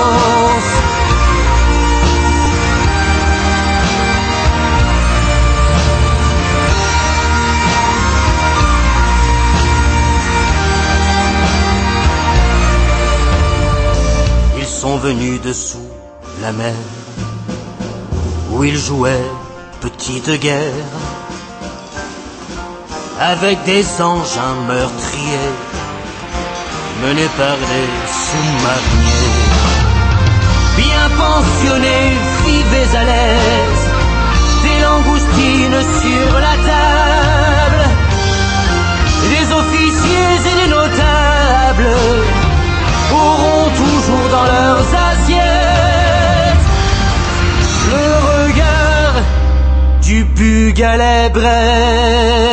Ils sont venus dessous la mer, où ils jouaient petite guerre, avec des engins meurtriers, menés par des sous-mariniers. Bien pensionnés, vivez à l'aise, des langoustines sur la table, des officiers et des notables auront toujours dans leurs assiettes le regard du bugalet braise.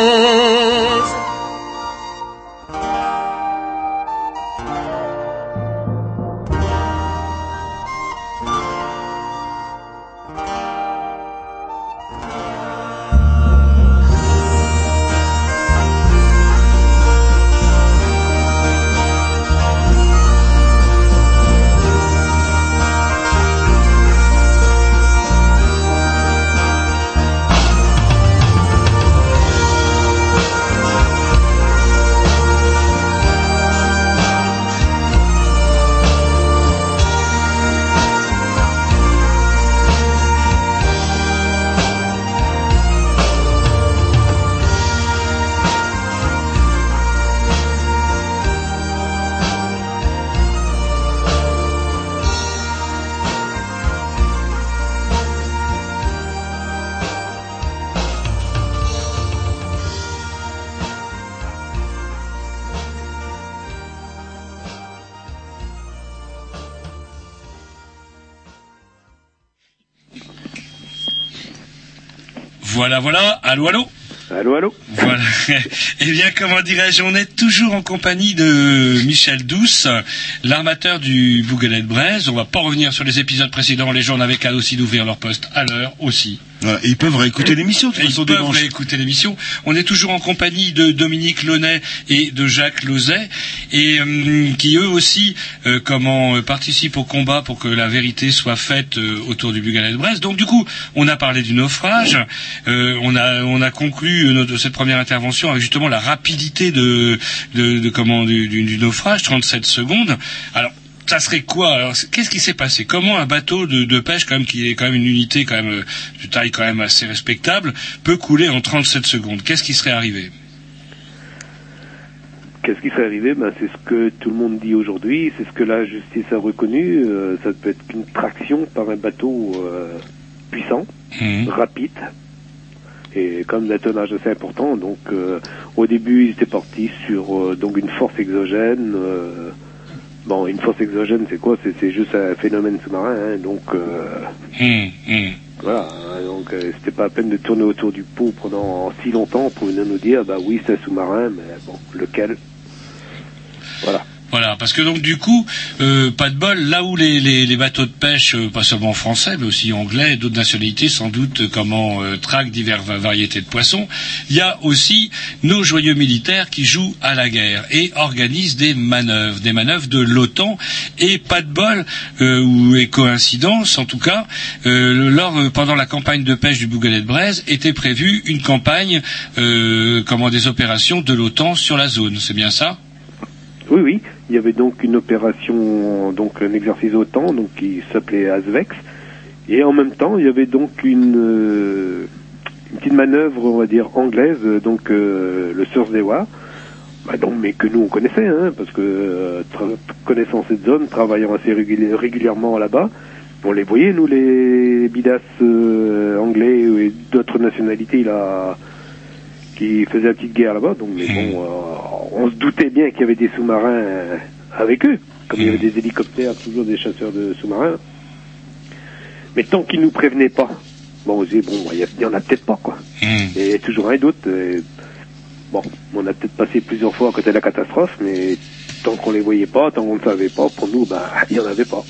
Voilà, voilà. Allô, allô. Allô, allô. Voilà. eh bien, comment dirais-je, on est toujours en compagnie de Michel Douce, l'armateur du Bougalet de Braise. On va pas revenir sur les épisodes précédents. Les gens n'avaient qu'à aussi d'ouvrir leur poste à l'heure aussi. Voilà, et ils peuvent réécouter l'émission. Ils peuvent réécouter l'émission. On est toujours en compagnie de Dominique Launay et de Jacques Lauzet, et euh, qui eux aussi, euh, comment euh, participent au combat pour que la vérité soit faite euh, autour du Bugalet de Brest. Donc du coup, on a parlé du naufrage. Euh, on a on a conclu euh, notre, cette première intervention avec justement la rapidité de de, de comment du, du, du naufrage, 37 secondes. Alors ça serait quoi Alors, qu'est-ce qui s'est passé Comment un bateau de, de pêche, quand même, qui est quand même une unité quand même euh, de taille quand même assez respectable, peut couler en 37 secondes Qu'est-ce qui serait arrivé Qu'est-ce qui serait arrivé ben, C'est ce que tout le monde dit aujourd'hui, c'est ce que la justice a reconnu. euh, ça ne peut être qu'une traction par un bateau euh, puissant, rapide, et comme d'un tonnage assez important. Donc euh, au début, ils étaient partis sur donc une force exogène. Bon, une force exogène, c'est quoi? C'est juste un phénomène sous-marin. hein, donc euh, voilà. hein, donc euh, c'était pas à peine de tourner autour du pot pendant si longtemps pour venir nous dire bah oui c'est un sous-marin, mais bon lequel? Voilà. Voilà, parce que donc du coup, euh, pas de bol, là où les, bateaux de pêche, euh, pas seulement français, mais aussi anglais, d'autres nationalités, sans doute, euh, comment euh, traquent diverses va- variétés de poissons, il y a aussi nos joyeux militaires qui jouent à la guerre et organisent des manœuvres, des manœuvres de l'OTAN, et pas de bol, ou et coïncidence en tout cas, lors, pendant la campagne de pêche du Bougalet de Braise, était prévue une campagne, comment des opérations de l'OTAN sur la zone, c'est bien ça? Oui, oui. Il y avait donc une opération, donc un exercice OTAN, donc qui s'appelait ASVEX, Et en même temps, il y avait donc une, euh, une petite manœuvre, on va dire, anglaise, euh, donc euh, le Sursewa, bah donc, mais que nous on connaissait, hein, parce que euh, connaissant cette zone, travaillant assez réguli- régulièrement là-bas, on les voyait, nous, les bidas euh, anglais et d'autres nationalités là, qui faisaient la petite guerre là-bas. Donc, mais bon, euh, on se doutait bien qu'il y avait des sous-marins euh, avec eux, comme il y avait des hélicoptères, toujours des chasseurs de sous-marins. Mais tant qu'ils nous prévenaient pas, bon, on se disait, bon, il y, en a peut-être pas, quoi. Et il y a toujours un doute. euh, bon, on a peut-être passé plusieurs fois à côté de la catastrophe, mais tant qu'on les voyait pas, tant qu'on ne savait pas, pour nous, bah, il y en avait pas.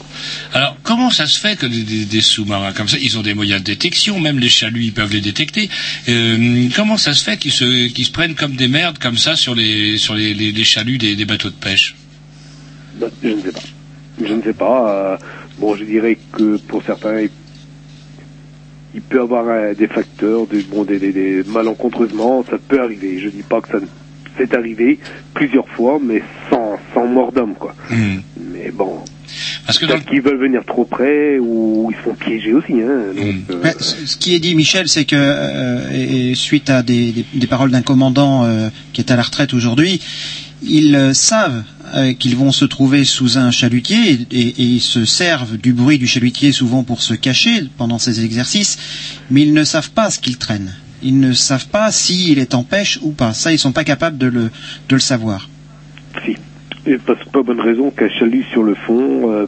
Alors, comment ça se fait que des, des- des sous-marins comme ça, ils ont des moyens de détection, même les chaluts, ils peuvent les détecter. Euh, comment ça se fait qu'ils se, qu'ils se prennent comme des merdes comme ça sur les, sur les, les, les chaluts des, des bateaux de pêche? Ben, Je ne sais pas. Je ne sais pas. euh, bon, je dirais que pour certains, il, peut avoir euh, des facteurs, des, bon, des, des, des malencontreusement, ça peut arriver. Je dis pas que ça ne- c'est arrivé plusieurs fois, mais sans, sans mort d'homme, quoi. Mais bon. Parce que peut-être qu'ils veulent venir trop près ou ils se font piéger aussi, hein. Donc, euh, Mais ce qui est dit, Michel, c'est que euh, et- et suite à des, des- des paroles d'un commandant euh, qui est à la retraite aujourd'hui, ils euh, savent euh, qu'ils vont se trouver sous un chalutier et, et- et ils se servent du bruit du chalutier souvent pour se cacher pendant ces exercices, mais ils ne savent pas ce qu'ils traînent. Ils ne savent pas s'il est en pêche ou pas. Ça, ils sont pas capables de le, de le savoir. Et parce que pas bonne raison qu'un chalut sur le fond, euh,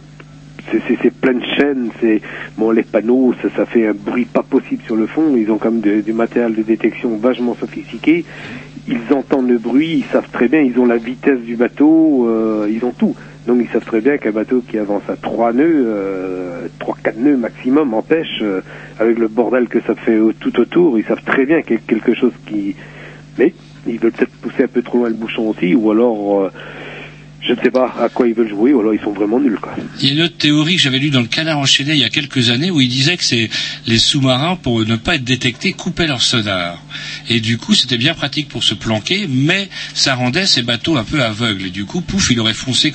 c'est- plein de chaînes, c'est bon les panneaux, ça, ça fait un bruit pas possible sur le fond. Ils ont quand même du matériel de détection vachement sophistiqué. Ils entendent le bruit, ils savent très bien, ils ont la vitesse du bateau, euh, ils ont tout. Donc ils savent très bien qu'un bateau qui avance à trois nœuds, euh, trois quatre nœuds maximum en pêche, euh, avec le bordel que ça fait tout autour, ils savent très bien qu'il y a quelque chose qui, mais ils veulent peut-être pousser un peu trop loin le bouchon aussi, ou alors euh, je ne sais pas à quoi ils veulent jouer, ou alors ils sont vraiment nuls, quoi. Il y a une autre théorie que j'avais lue dans le Canard enchaîné il y a quelques années où il disait que c'est les sous-marins pour ne pas être détectés coupaient leur sonar et du coup c'était bien pratique pour se planquer mais ça rendait ces bateaux un peu aveugles. Et du coup pouf il aurait foncé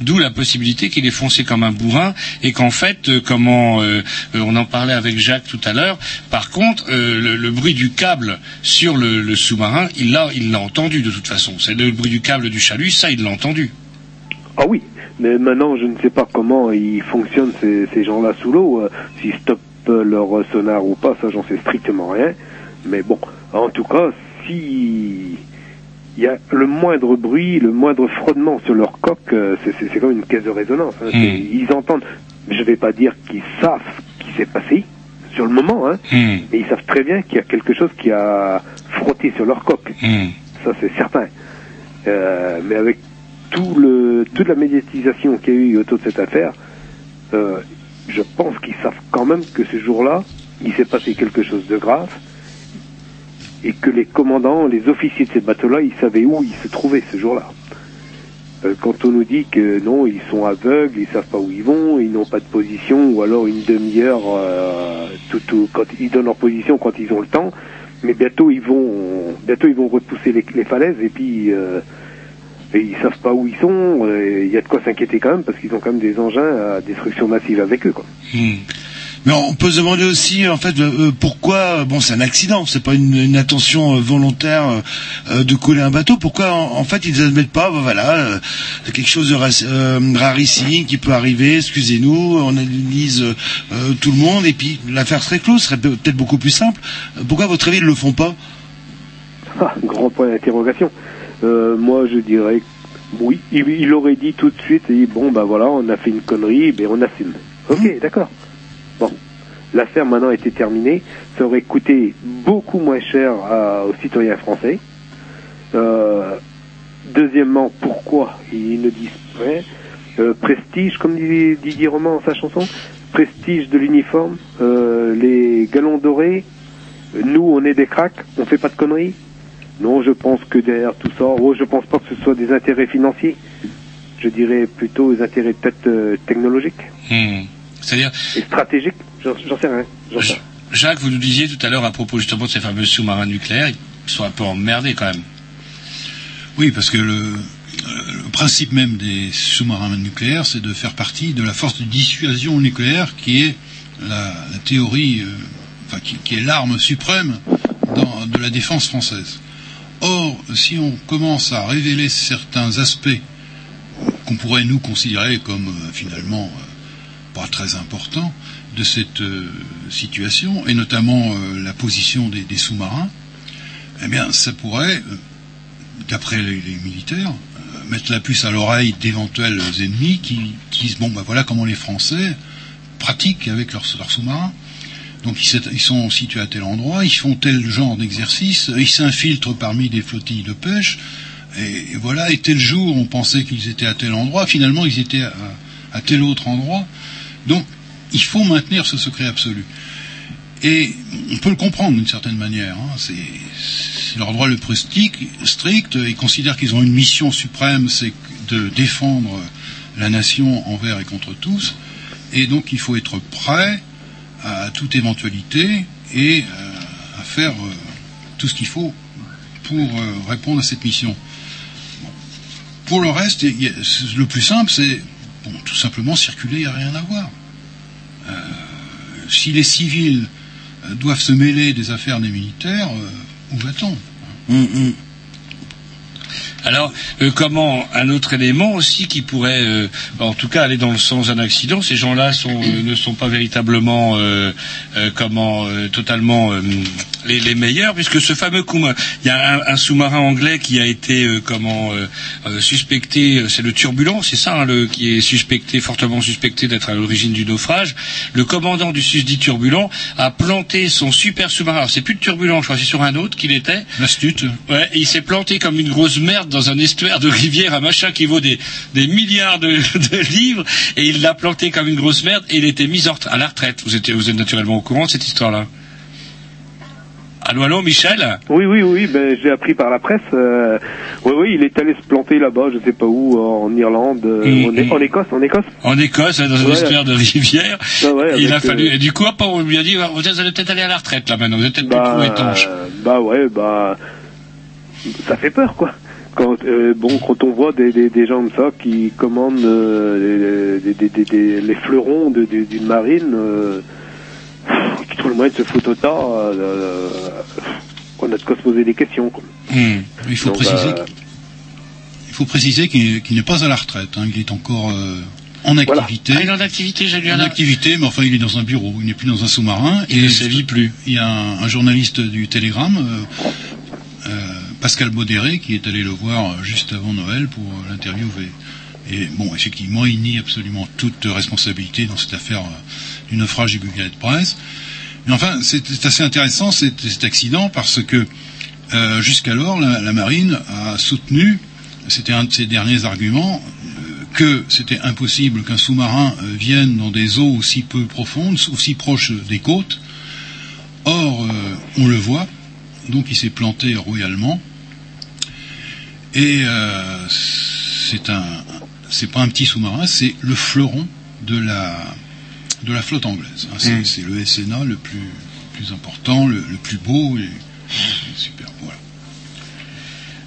d'où la possibilité qu'il ait foncé comme un bourrin et qu'en fait euh, comment euh, euh, on en parlait avec Jacques tout à l'heure par contre euh, le, bruit du câble sur le, sous-marin il l'a il l'a entendu de toute façon. C'est le bruit du câble du chalut ça il l'a entendu Ah oui, mais maintenant je ne sais pas comment ils fonctionnent ces, ces gens-là sous l'eau, euh, s'ils stoppent leur sonar ou pas, ça j'en sais strictement rien. Mais bon, en tout cas, si il y a le moindre bruit, le moindre frottement sur leur coque, euh, c'est comme une caisse de résonance. hein. C'est- Ils entendent, je vais pas dire qu'ils savent ce qui s'est passé sur le moment, hein, mais ils savent très bien qu'il y a quelque chose qui a frotté sur leur coque. Ça c'est certain. Euh, mais avec tout le, toute la médiatisation qu'il y a eu autour de cette affaire, euh, je pense qu'ils savent quand même que ce jour-là, il s'est passé quelque chose de grave et que les commandants, les officiers de ces bateaux-là, ils savaient où ils se trouvaient ce jour-là. Euh, quand on nous dit que non, ils sont aveugles, ils savent pas où ils vont, ils n'ont pas de position, ou alors une demi-heure, euh, tout, tout- quand ils donnent leur position quand ils ont le temps, mais bientôt ils vont, bientôt ils vont repousser les, les falaises et puis euh, et ils savent pas où ils sont. euh, Il y a de quoi s'inquiéter quand même parce qu'ils ont quand même des engins à destruction massive avec eux. Quoi. Mais on peut se demander aussi en fait euh, pourquoi bon c'est un accident, c'est pas une, une intention euh, volontaire euh, euh, de couler un bateau. Pourquoi en, en fait ils admettent pas ben voilà euh, quelque chose de ra- euh, rarissime qui peut arriver. Excusez-nous, on analyse euh, euh, tout le monde et puis l'affaire serait close, serait peut- peut-être beaucoup plus simple. Euh, Pourquoi à votre avis ils le font pas? Ah, grand point d'interrogation. Euh, moi, je dirais oui. Il, il aurait dit tout de suite, et bon, ben voilà, on a fait une connerie, ben on assume. Ok, d'accord. Bon, l'affaire maintenant était terminée. Ça aurait coûté beaucoup moins cher à- aux citoyens français. Euh, deuxièmement, pourquoi ils ne disent rien Euh, Prestige, comme dit Didier Roman dans sa chanson, prestige de l'uniforme, euh, les galons dorés. Nous, on est des cracks, on fait pas de conneries. Non, je pense que derrière tout ça, oh, je pense pas que ce soit des intérêts financiers. Je dirais plutôt des intérêts peut-être euh, technologiques Hmm. C'est-à-dire, et stratégiques. J'en sais rien. Jacques, vous nous disiez tout à l'heure à propos justement de ces fameux sous-marins nucléaires, ils sont un peu emmerdés quand même. Oui, parce que le, euh, le principe même des sous-marins nucléaires, c'est de faire partie de la force de dissuasion nucléaire qui est la, la théorie, euh, enfin, qui, qui est l'arme suprême dans- de la défense française. Or, si on commence à révéler certains aspects qu'on pourrait nous considérer comme euh, finalement euh, pas très importants de cette euh, situation, et notamment la position des, sous-marins, eh bien, ça pourrait, d'après les, militaires, mettre la puce à l'oreille d'éventuels ennemis qui, disent bon, ben voilà comment les Français pratiquent avec leurs sous-marins. Donc ils, sont situés à tel endroit, ils font tel genre d'exercice, ils s'infiltrent parmi des flottilles de pêche, et, voilà, et tel jour on pensait qu'ils étaient à tel endroit, finalement ils étaient à, tel autre endroit. Donc il faut maintenir ce secret absolu. Et on peut le comprendre d'une certaine manière. hein, C'est leur droit le plus strict. Ils considèrent qu'ils ont une mission suprême, c'est de défendre la nation envers et contre tous. Et donc il faut être prêt à toute éventualité et euh, à faire euh, tout ce qu'il faut pour euh, répondre à cette mission. Pour le reste, le plus simple, c'est tout simplement circuler, il n'y a rien à voir. Si les civils doivent se mêler des affaires des militaires, où va-t-on? Alors, euh, comment un autre élément aussi qui pourrait, euh, en tout cas, aller dans le sens d'un accident, ces gens-là sont, euh, ne sont pas véritablement, comment, totalement les, les meilleurs, puisque ce fameux coup, il y a un, un sous-marin anglais qui a été, euh, comment, euh, euh, suspecté, euh, c'est le turbulent, c'est ça, hein, le, qui est suspecté, fortement suspecté d'être à l'origine du naufrage. Le commandant du susdit turbulent a planté son super sous-marin. Alors, c'est plus de turbulent, je crois, c'est sur un autre qu'il était. L'astute. Ouais, et il s'est planté comme une grosse merde dans un estuaire de rivière, un machin qui vaut des, des milliards de, de livres, et il l'a planté comme une grosse merde, et il était mis à la retraite. Vous, étiez, vous êtes naturellement au courant de cette histoire-là Allô, allô, Michel Oui, oui, oui, ben, j'ai appris par la presse. euh, oui, oui, il est allé se planter là-bas, je sais pas où, en Irlande, euh, Mm, en, Écosse, en Écosse. En Écosse, dans un Ouais. estuaire de rivière. Ah ouais, et il a fallu. euh, Et du coup, hop, on lui a dit, vous allez peut-être aller à la retraite là maintenant, vous êtes peut-être plus Bah, trop étanche. euh, bah ouais, bah ça fait peur quoi. Quand euh, bon, quand on voit des, des, des gens comme ça qui commandent euh, des, des, des, des- les fleurons d'une marine, euh, qui trouvent le moyen de se foutre au tas, euh, euh, on a de quoi se poser des questions. Quoi. Il faut Donc, préciser, bah, il faut préciser qu'il qu'il n'est pas à la retraite. hein, il est encore euh, en activité. Ah, il est en activité, j'ai lu en un activité, mais enfin il est dans un bureau, il n'est plus dans un sous-marin. Il ne sévit plus. Il y a un, un journaliste du Télégramme, euh, euh, Pascal Baudéré, qui est allé le voir juste avant Noël pour euh, l'interviewer. Et bon, effectivement, il nie absolument toute responsabilité dans cette affaire euh, du naufrage du Bulgaret Press. Mais enfin, c'est assez intéressant cet, cet accident parce que euh, jusqu'alors, la, marine a soutenu, c'était un de ses derniers arguments, euh, que c'était impossible qu'un sous-marin euh, vienne dans des eaux aussi peu profondes, aussi proches des côtes. Or, euh, on le voit, donc il s'est planté royalement. Et c'est un, c'est pas un petit sous-marin, c'est le fleuron de la de la flotte anglaise. hein. C'est Mm. c'est le SNA le plus plus important, le, le plus beau, et, super. Voilà.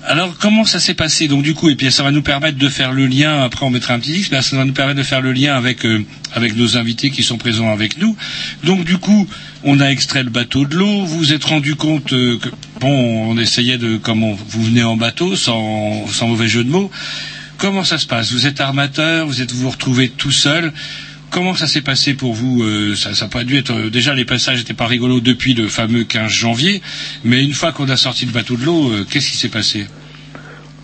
Alors, comment ça s'est passé Donc, du coup, et puis ça va nous permettre de faire le lien. Après, on mettra un petit disque, mais ça va nous permettre de faire le lien avec euh, avec nos invités qui sont présents avec nous. Donc, du coup, on a extrait le bateau de l'eau. Vous vous êtes rendu compte euh, que bon, on essayait de comment vous venez en bateau, sans sans mauvais jeu de mots. Comment ça se passe? Vous êtes armateur, vous êtes vous vous retrouvez tout seul. Comment ça s'est passé pour vous Euh, Ça n'a pas dû être euh, déjà les passages n'étaient pas rigolos depuis le fameux 15 janvier, mais une fois qu'on a sorti le bateau de l'eau, euh, qu'est-ce qui s'est passé?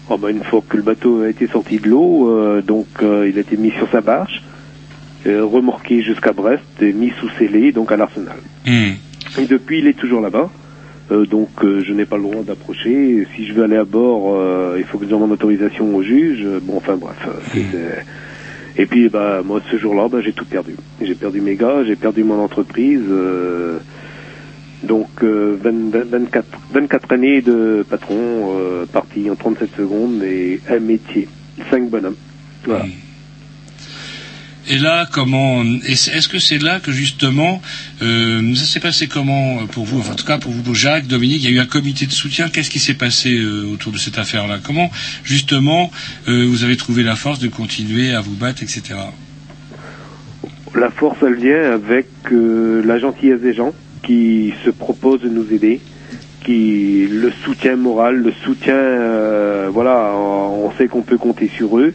Oh bah une fois que le bateau a été sorti de l'eau, donc il a été mis sur sa barge, remorqué jusqu'à Brest et mis sous scellé, donc à l'arsenal. Et depuis, il est toujours là-bas. Euh, donc euh, je n'ai pas le droit d'approcher. Si je veux aller à bord, euh, il faut que je demande autorisation au juge. Bon, enfin bref. c'est- Et puis bah moi ce jour-là, bah, j'ai tout perdu. J'ai perdu mes gars, j'ai perdu mon entreprise. euh, donc euh, 20 20 24, 24 années de patron, euh, parti en 37 secondes et un métier, 5 bonhommes. Voilà. Et là, comment est-ce que c'est là que justement euh, ça s'est passé comment pour vous Enfin, En tout cas, pour vous, Jacques, Dominique, il y a eu un comité de soutien. Qu'est-ce qui s'est passé euh, autour de cette affaire-là? Comment justement euh, vous avez trouvé la force de continuer à vous battre, etc. la force, elle vient avec euh, la gentillesse des gens qui se proposent de nous aider, qui le soutien moral, le soutien, euh, voilà, on sait qu'on peut compter sur eux.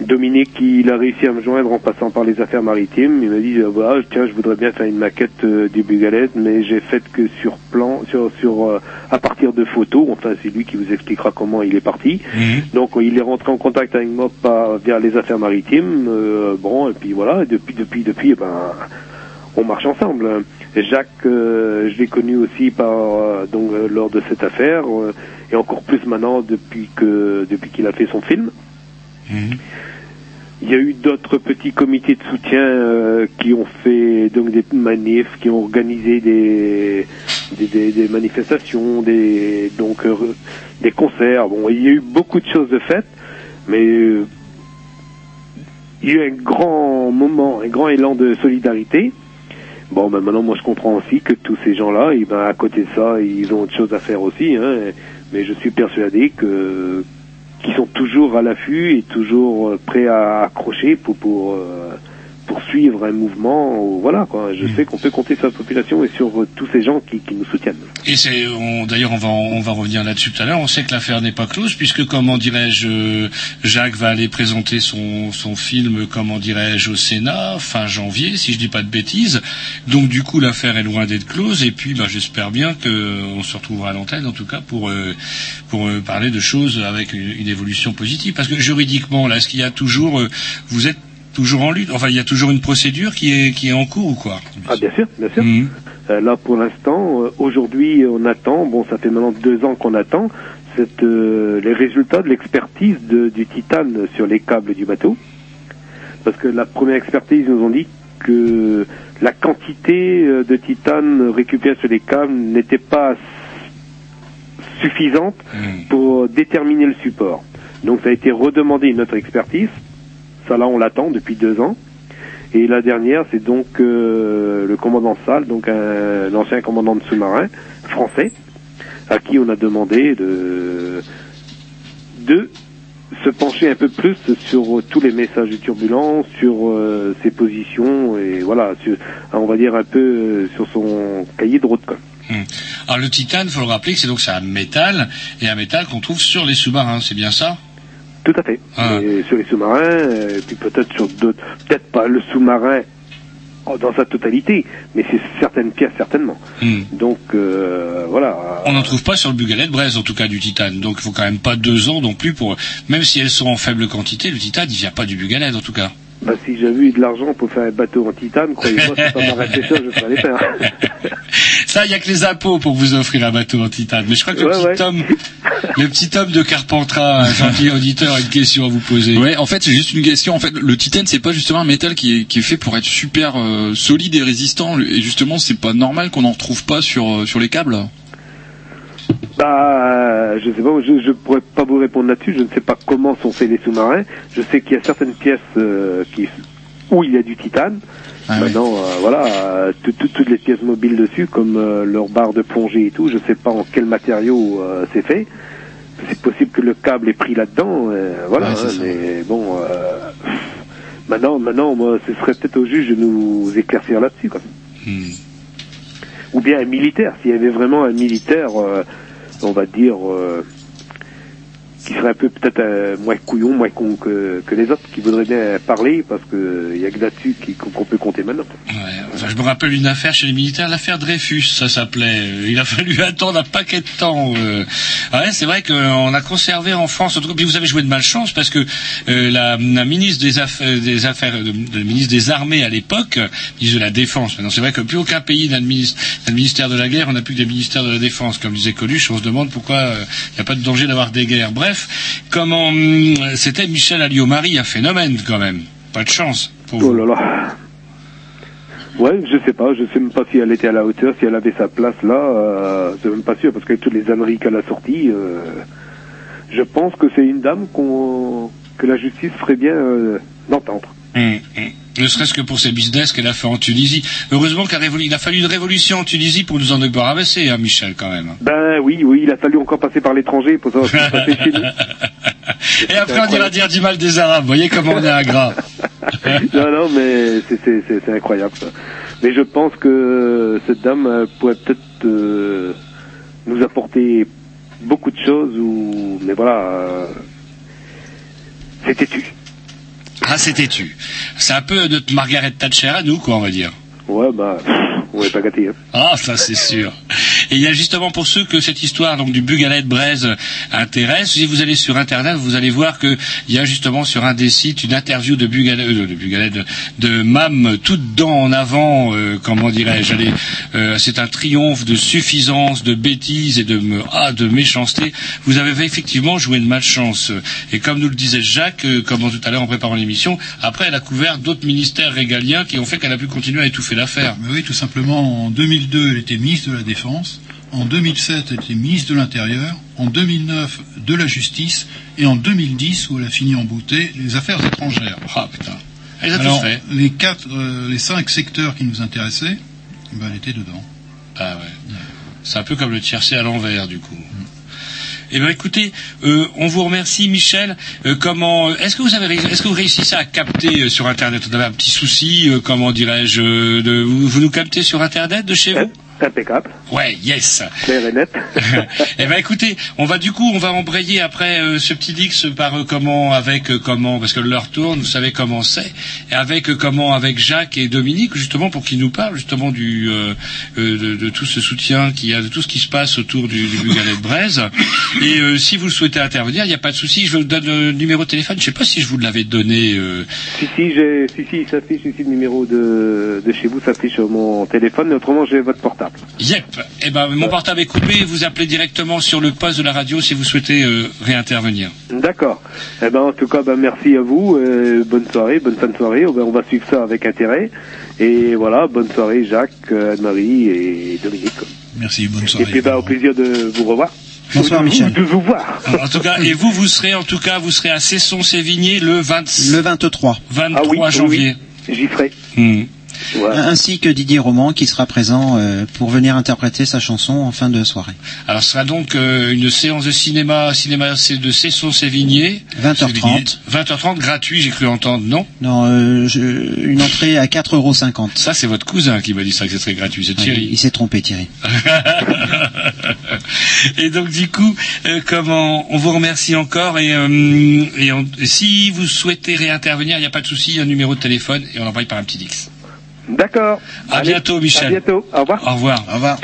Dominique, il a réussi à me joindre en passant par les affaires maritimes. Il m'a dit, euh, voilà, tiens, je voudrais bien faire une maquette euh, du Bugalet, mais j'ai fait que sur plan, sur, sur, euh, à partir de photos. Enfin, c'est lui qui vous expliquera comment il est parti. Donc, il est rentré en contact avec moi par, via les affaires maritimes. euh, bon, et puis voilà, et depuis, depuis, depuis, eh ben, on marche ensemble. Jacques, euh, je l'ai connu aussi par euh, donc euh, lors de cette affaire euh, et encore plus maintenant depuis que depuis qu'il a fait son film. Il y a eu d'autres petits comités de soutien euh, qui ont fait donc des manifs, qui ont organisé des des, manifestations, des donc euh, des concerts. Bon, il y a eu beaucoup de choses de faites, mais euh, il y a eu un grand moment, un grand élan de solidarité. Bon, ben maintenant, moi, je comprends aussi que tous ces gens-là, eh ben, à côté de ça, ils ont autre chose à faire aussi. Hein, mais je suis persuadé que qu'ils sont toujours à l'affût et toujours euh, prêts à accrocher pour pour euh, pour suivre un mouvement. ou Voilà, quoi. Je sais qu'on peut compter sur la population et sur euh, tous ces gens qui, qui nous soutiennent. Et c'est, on- d'ailleurs, on va, on va revenir là-dessus tout à l'heure. On sait que l'affaire n'est pas close puisque, comment dirais-je, euh, Jacques va aller présenter son, son film, comment dirais-je, au Sénat fin janvier, si je dis pas de bêtises. Donc, du coup, l'affaire est loin d'être close. Et puis, bah, j'espère bien qu'on se retrouvera à l'antenne, en tout cas, pour euh, pour euh, parler de choses avec une, une évolution positive. Parce que juridiquement, là, est-ce qu'il y a toujours, euh, vous êtes toujours en lutte Enfin, il y a toujours une procédure qui est qui est en cours ou quoi Ah, bien sûr, bien sûr. Euh, là, pour l'instant, euh, aujourd'hui, on attend. Bon, ça fait maintenant deux ans qu'on attend. cette, euh, les résultats de l'expertise de- du titane sur les câbles du bateau. Parce que la première expertise, ils nous ont dit que la quantité euh, de titane récupérée sur les câbles n'était pas suffisante pour déterminer le support. Donc ça a été redemandé une autre expertise. Ça là on l'attend depuis deux ans. Et la dernière c'est donc euh, le commandant Salle, donc un, ancien commandant de sous-marin français, à qui on a demandé de, de se pencher un peu plus sur tous les messages de turbulence, sur euh, ses positions et voilà, sur, on va dire un peu euh, sur son cahier de route. Hmm. Alors le titane, faut le rappeler, c'est donc un métal et un métal qu'on trouve sur les sous-marins, c'est bien ça? Tout à fait. Et sur les sous-marins, euh, et puis peut-être sur d'autres, peut-être pas le sous-marin dans sa totalité, mais c'est certaines pièces certainement. Donc euh, voilà. On n'en trouve pas sur le Bugalet de Brest, en tout cas du titane. Donc il faut quand même pas deux ans non plus pour. Même si elles sont en faible quantité, le titane il vient pas du Bugalet en tout cas. Bah, si j'avais eu de l'argent pour faire un bateau en titane, croyez-moi, si ça m'arrêtait ça, je ferais les faire. Ça, il y a que les impôts pour vous offrir un bateau en titane. Mais je crois que le Ouais, petit homme, le petit homme de Carpentras, un gentil auditeur, a une question à vous poser. Ouais, en fait, c'est juste une question. En fait, le titane, c'est pas justement un métal qui est, qui est fait pour être super euh, solide et résistant. Et justement, c'est pas normal qu'on en retrouve pas sur, euh, sur les câbles. Bah, je sais pas, je, je pourrais pas vous répondre là-dessus. Je ne sais pas comment sont faits les sous-marins. Je sais qu'il y a certaines pièces euh, qui, où il y a du titane. Maintenant, euh, voilà, euh, tout- tout- toutes les pièces mobiles dessus, comme euh, leur barre de plongée et tout, je sais pas en quel matériau euh, c'est fait. C'est possible que le câble est pris là-dedans, voilà. Ouais, hein, mais bon, maintenant, maintenant, moi, ce serait peut-être au juge de nous éclaircir là-dessus, quoi. Ou bien un militaire, s'il y avait vraiment un militaire, on va dire, qui serait un peu peut-être euh, moins couillon, moins con que, que les autres, qui voudraient bien parler, parce que il y a que là-dessus qu'on peut compter maintenant. Enfin, je me rappelle une affaire chez les militaires, l'affaire Dreyfus, ça s'appelait. Euh, Il a fallu attendre un paquet de temps. euh. Ah Ouais, c'est vrai qu'on a conservé en France. Puis vous avez joué de malchance parce que euh, la, la ministre des affaires, des affaires, de- de- le ministre des armées à l'époque, euh, ministre de la défense. Maintenant, c'est vrai que plus aucun pays n'a de ministère de la guerre, on n'a plus que des ministères de la défense. Comme disait Coluche, on se demande pourquoi euh, il n'y a pas de danger d'avoir des guerres. Bref, comment hum, c'était Michel Alliot-Marie, un phénomène quand même. Pas de chance pour vous. Oh là là. Ouais, je sais pas, je sais même pas si elle était à la hauteur, si elle avait sa place là, euh, c'est même pas sûr, parce qu'avec toutes les âneries qu'elle a sorties, euh, je pense que c'est une dame qu'on, que la justice ferait bien euh, d'entendre. Hum, hum. Ne serait-ce que pour ses business qu'elle a fait en Tunisie. Heureusement qu'il a, fallu une révolution en Tunisie pour nous en débarrasser, hein, Michel, quand même. Ben oui, oui, il a fallu encore passer par l'étranger pour savoir ce qui se passait chez nous. Et après, on ira dire du mal des Arabes. Vous voyez comment on est ingrat. non, non, mais c'est- c'est c'est- c'est incroyable ça. Mais je pense que cette dame euh, pourrait peut-être euh, nous apporter beaucoup de choses ou mais voilà euh, c'est têtu. Ah, c'était tu. C'est un peu notre Margaret Thatcher à nous, quoi, on va dire. Ouais bah on est pas gâtés. Hein. Ah, ça c'est sûr. Et il y a justement pour ceux que cette histoire donc du Bugalet de Braise intéresse, si vous allez sur internet, vous allez voir que il y a justement sur un des sites une interview de Bugalet, euh, de, Bugalet, de, de Mam, toutes dents en avant, euh, comment dirais-je, euh, c'est un triomphe de suffisance, de bêtise et de ah, de méchanceté. Vous avez effectivement joué de malchance. Et comme nous le disait Jacques, euh, comme tout à l'heure en préparant l'émission, après elle a couvert d'autres ministères régaliens qui ont fait qu'elle a pu continuer à étouffer l'affaire. Oui, tout simplement, en 2002, elle était ministre de la Défense. En 2007, elle était ministre de l'Intérieur. En 2009, de la Justice. Et en 2010, où elle a fini en beauté, les Affaires étrangères. Ah putain. Elle les a fait. les quatre, euh, les cinq secteurs qui nous intéressaient, ben, elle était dedans. Ah ouais. C'est un peu comme le tiercé à l'envers, du coup. Eh bien, écoutez, euh, on vous remercie, Michel. Euh, comment Est-ce que vous avez, est-ce que vous réussissez à capter euh, sur Internet On avait un petit souci, euh, comment dirais-je, euh, de, vous, vous nous captez sur Internet de chez vous? Impeccable. Ouais, yes. Clair et net. eh ben écoutez, on va du coup, on va embrayer après euh, ce petit Dix par euh, comment, avec euh, comment, parce que l'heure tourne, vous savez comment c'est, et avec comment, avec Jacques et Dominique, justement pour qu'ils nous parlent justement du de, de tout ce soutien qu'il y a, de tout ce qui se passe autour du, du Bugalet de Braise. Et si vous souhaitez intervenir, il n'y a pas de souci, je vous donne le numéro de téléphone. Je sais pas si je vous l'avais donné. Si si si si il s'affiche ici le numéro de de chez vous s'affiche sur mon téléphone, mais autrement j'ai votre portable. Yep. Eh ben mon portable est coupé. Vous appelez directement sur le poste de la radio si vous souhaitez euh, réintervenir. D'accord. Eh ben en tout cas ben merci à vous, euh, bonne soirée, bonne fin de soirée. Oh, ben, on va suivre ça avec intérêt. Et voilà, bonne soirée Jacques, euh, Anne-Marie et Dominique. Merci, bonne Et soirée. puis ben au plaisir de vous revoir. Bonsoir, Ou de vous- Michel. De vous voir. En tout cas, et vous, vous serez en tout cas, vous serez à Cesson-Sévigné le 20 Le 23. 23 Ah oui, oui, janvier. J'y ferai. Hmm. Ainsi que Didier Roman qui sera présent euh, pour venir interpréter sa chanson en fin de soirée. Alors, ce sera donc euh, une séance de cinéma, cinéma de Cesson-Sévigné. 20h30. 20h30 gratuit, j'ai cru entendre, non? Non, euh, je- une entrée à 4,50€. Ça, c'est votre cousin qui m'a dit ça, que ce serait gratuit, c'est Ouais, Thierry. il s'est trompé, Thierry. et donc du coup, euh, comment on vous remercie encore et, euh, et on- si vous souhaitez réintervenir, il n'y a pas de souci, un numéro de téléphone et on envoie par un petit Dix. D'accord. À Allez, bientôt, Michel. À bientôt. Au revoir. Au revoir. Au revoir.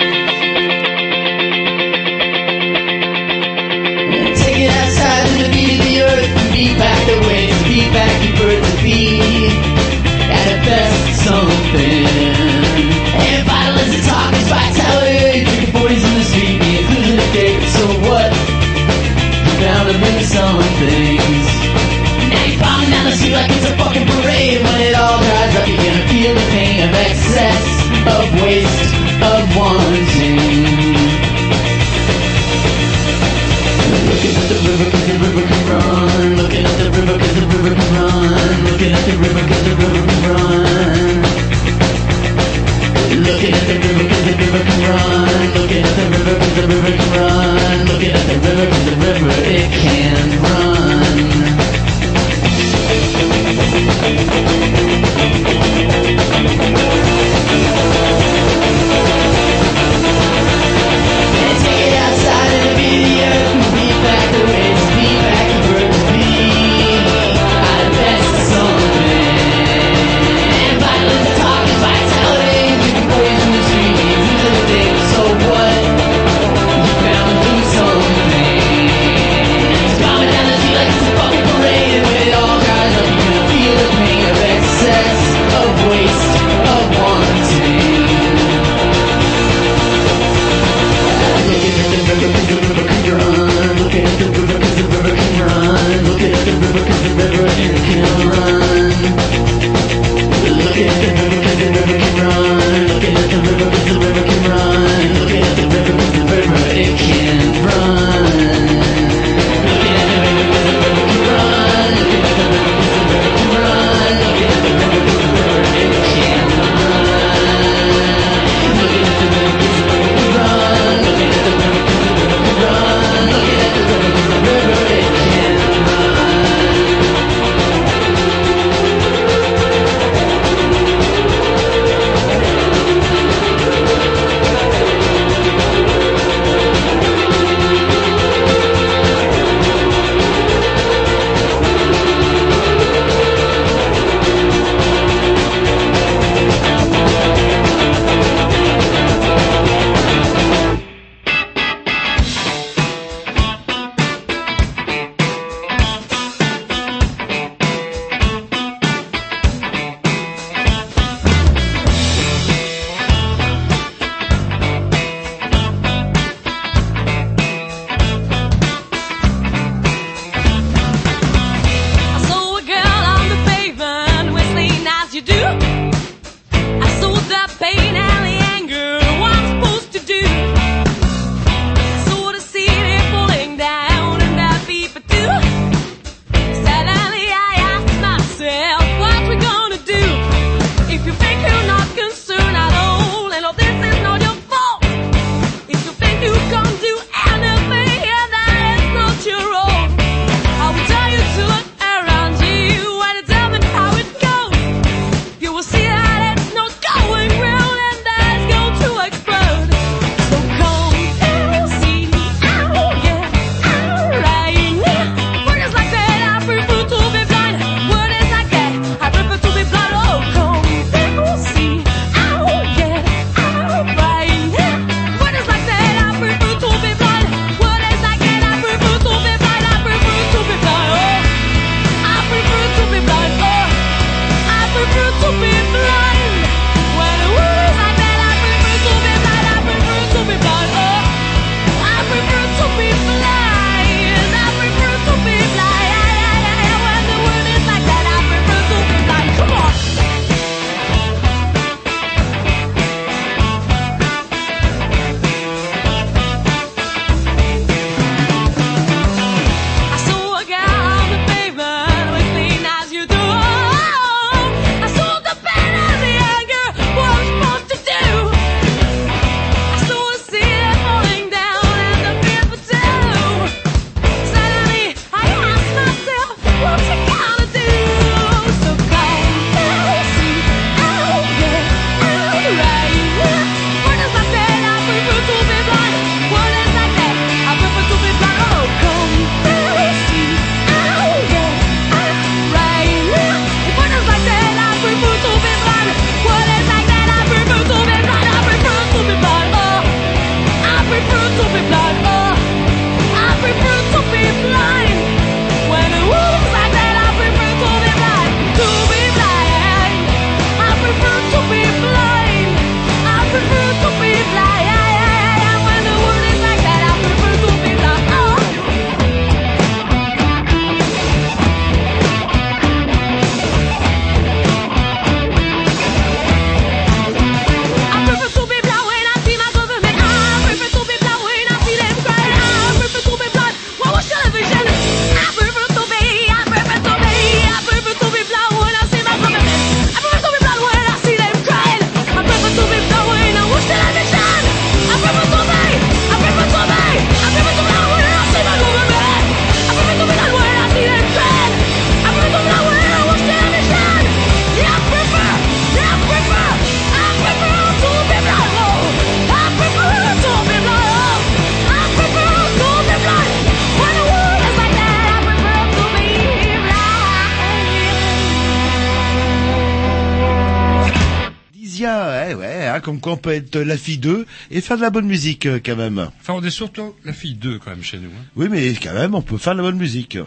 Peut être la fille d'eux et faire de la bonne musique euh, quand même. Enfin, on est surtout la fille d'eux quand même chez nous. hein. Oui, mais quand même, on peut faire de la bonne musique.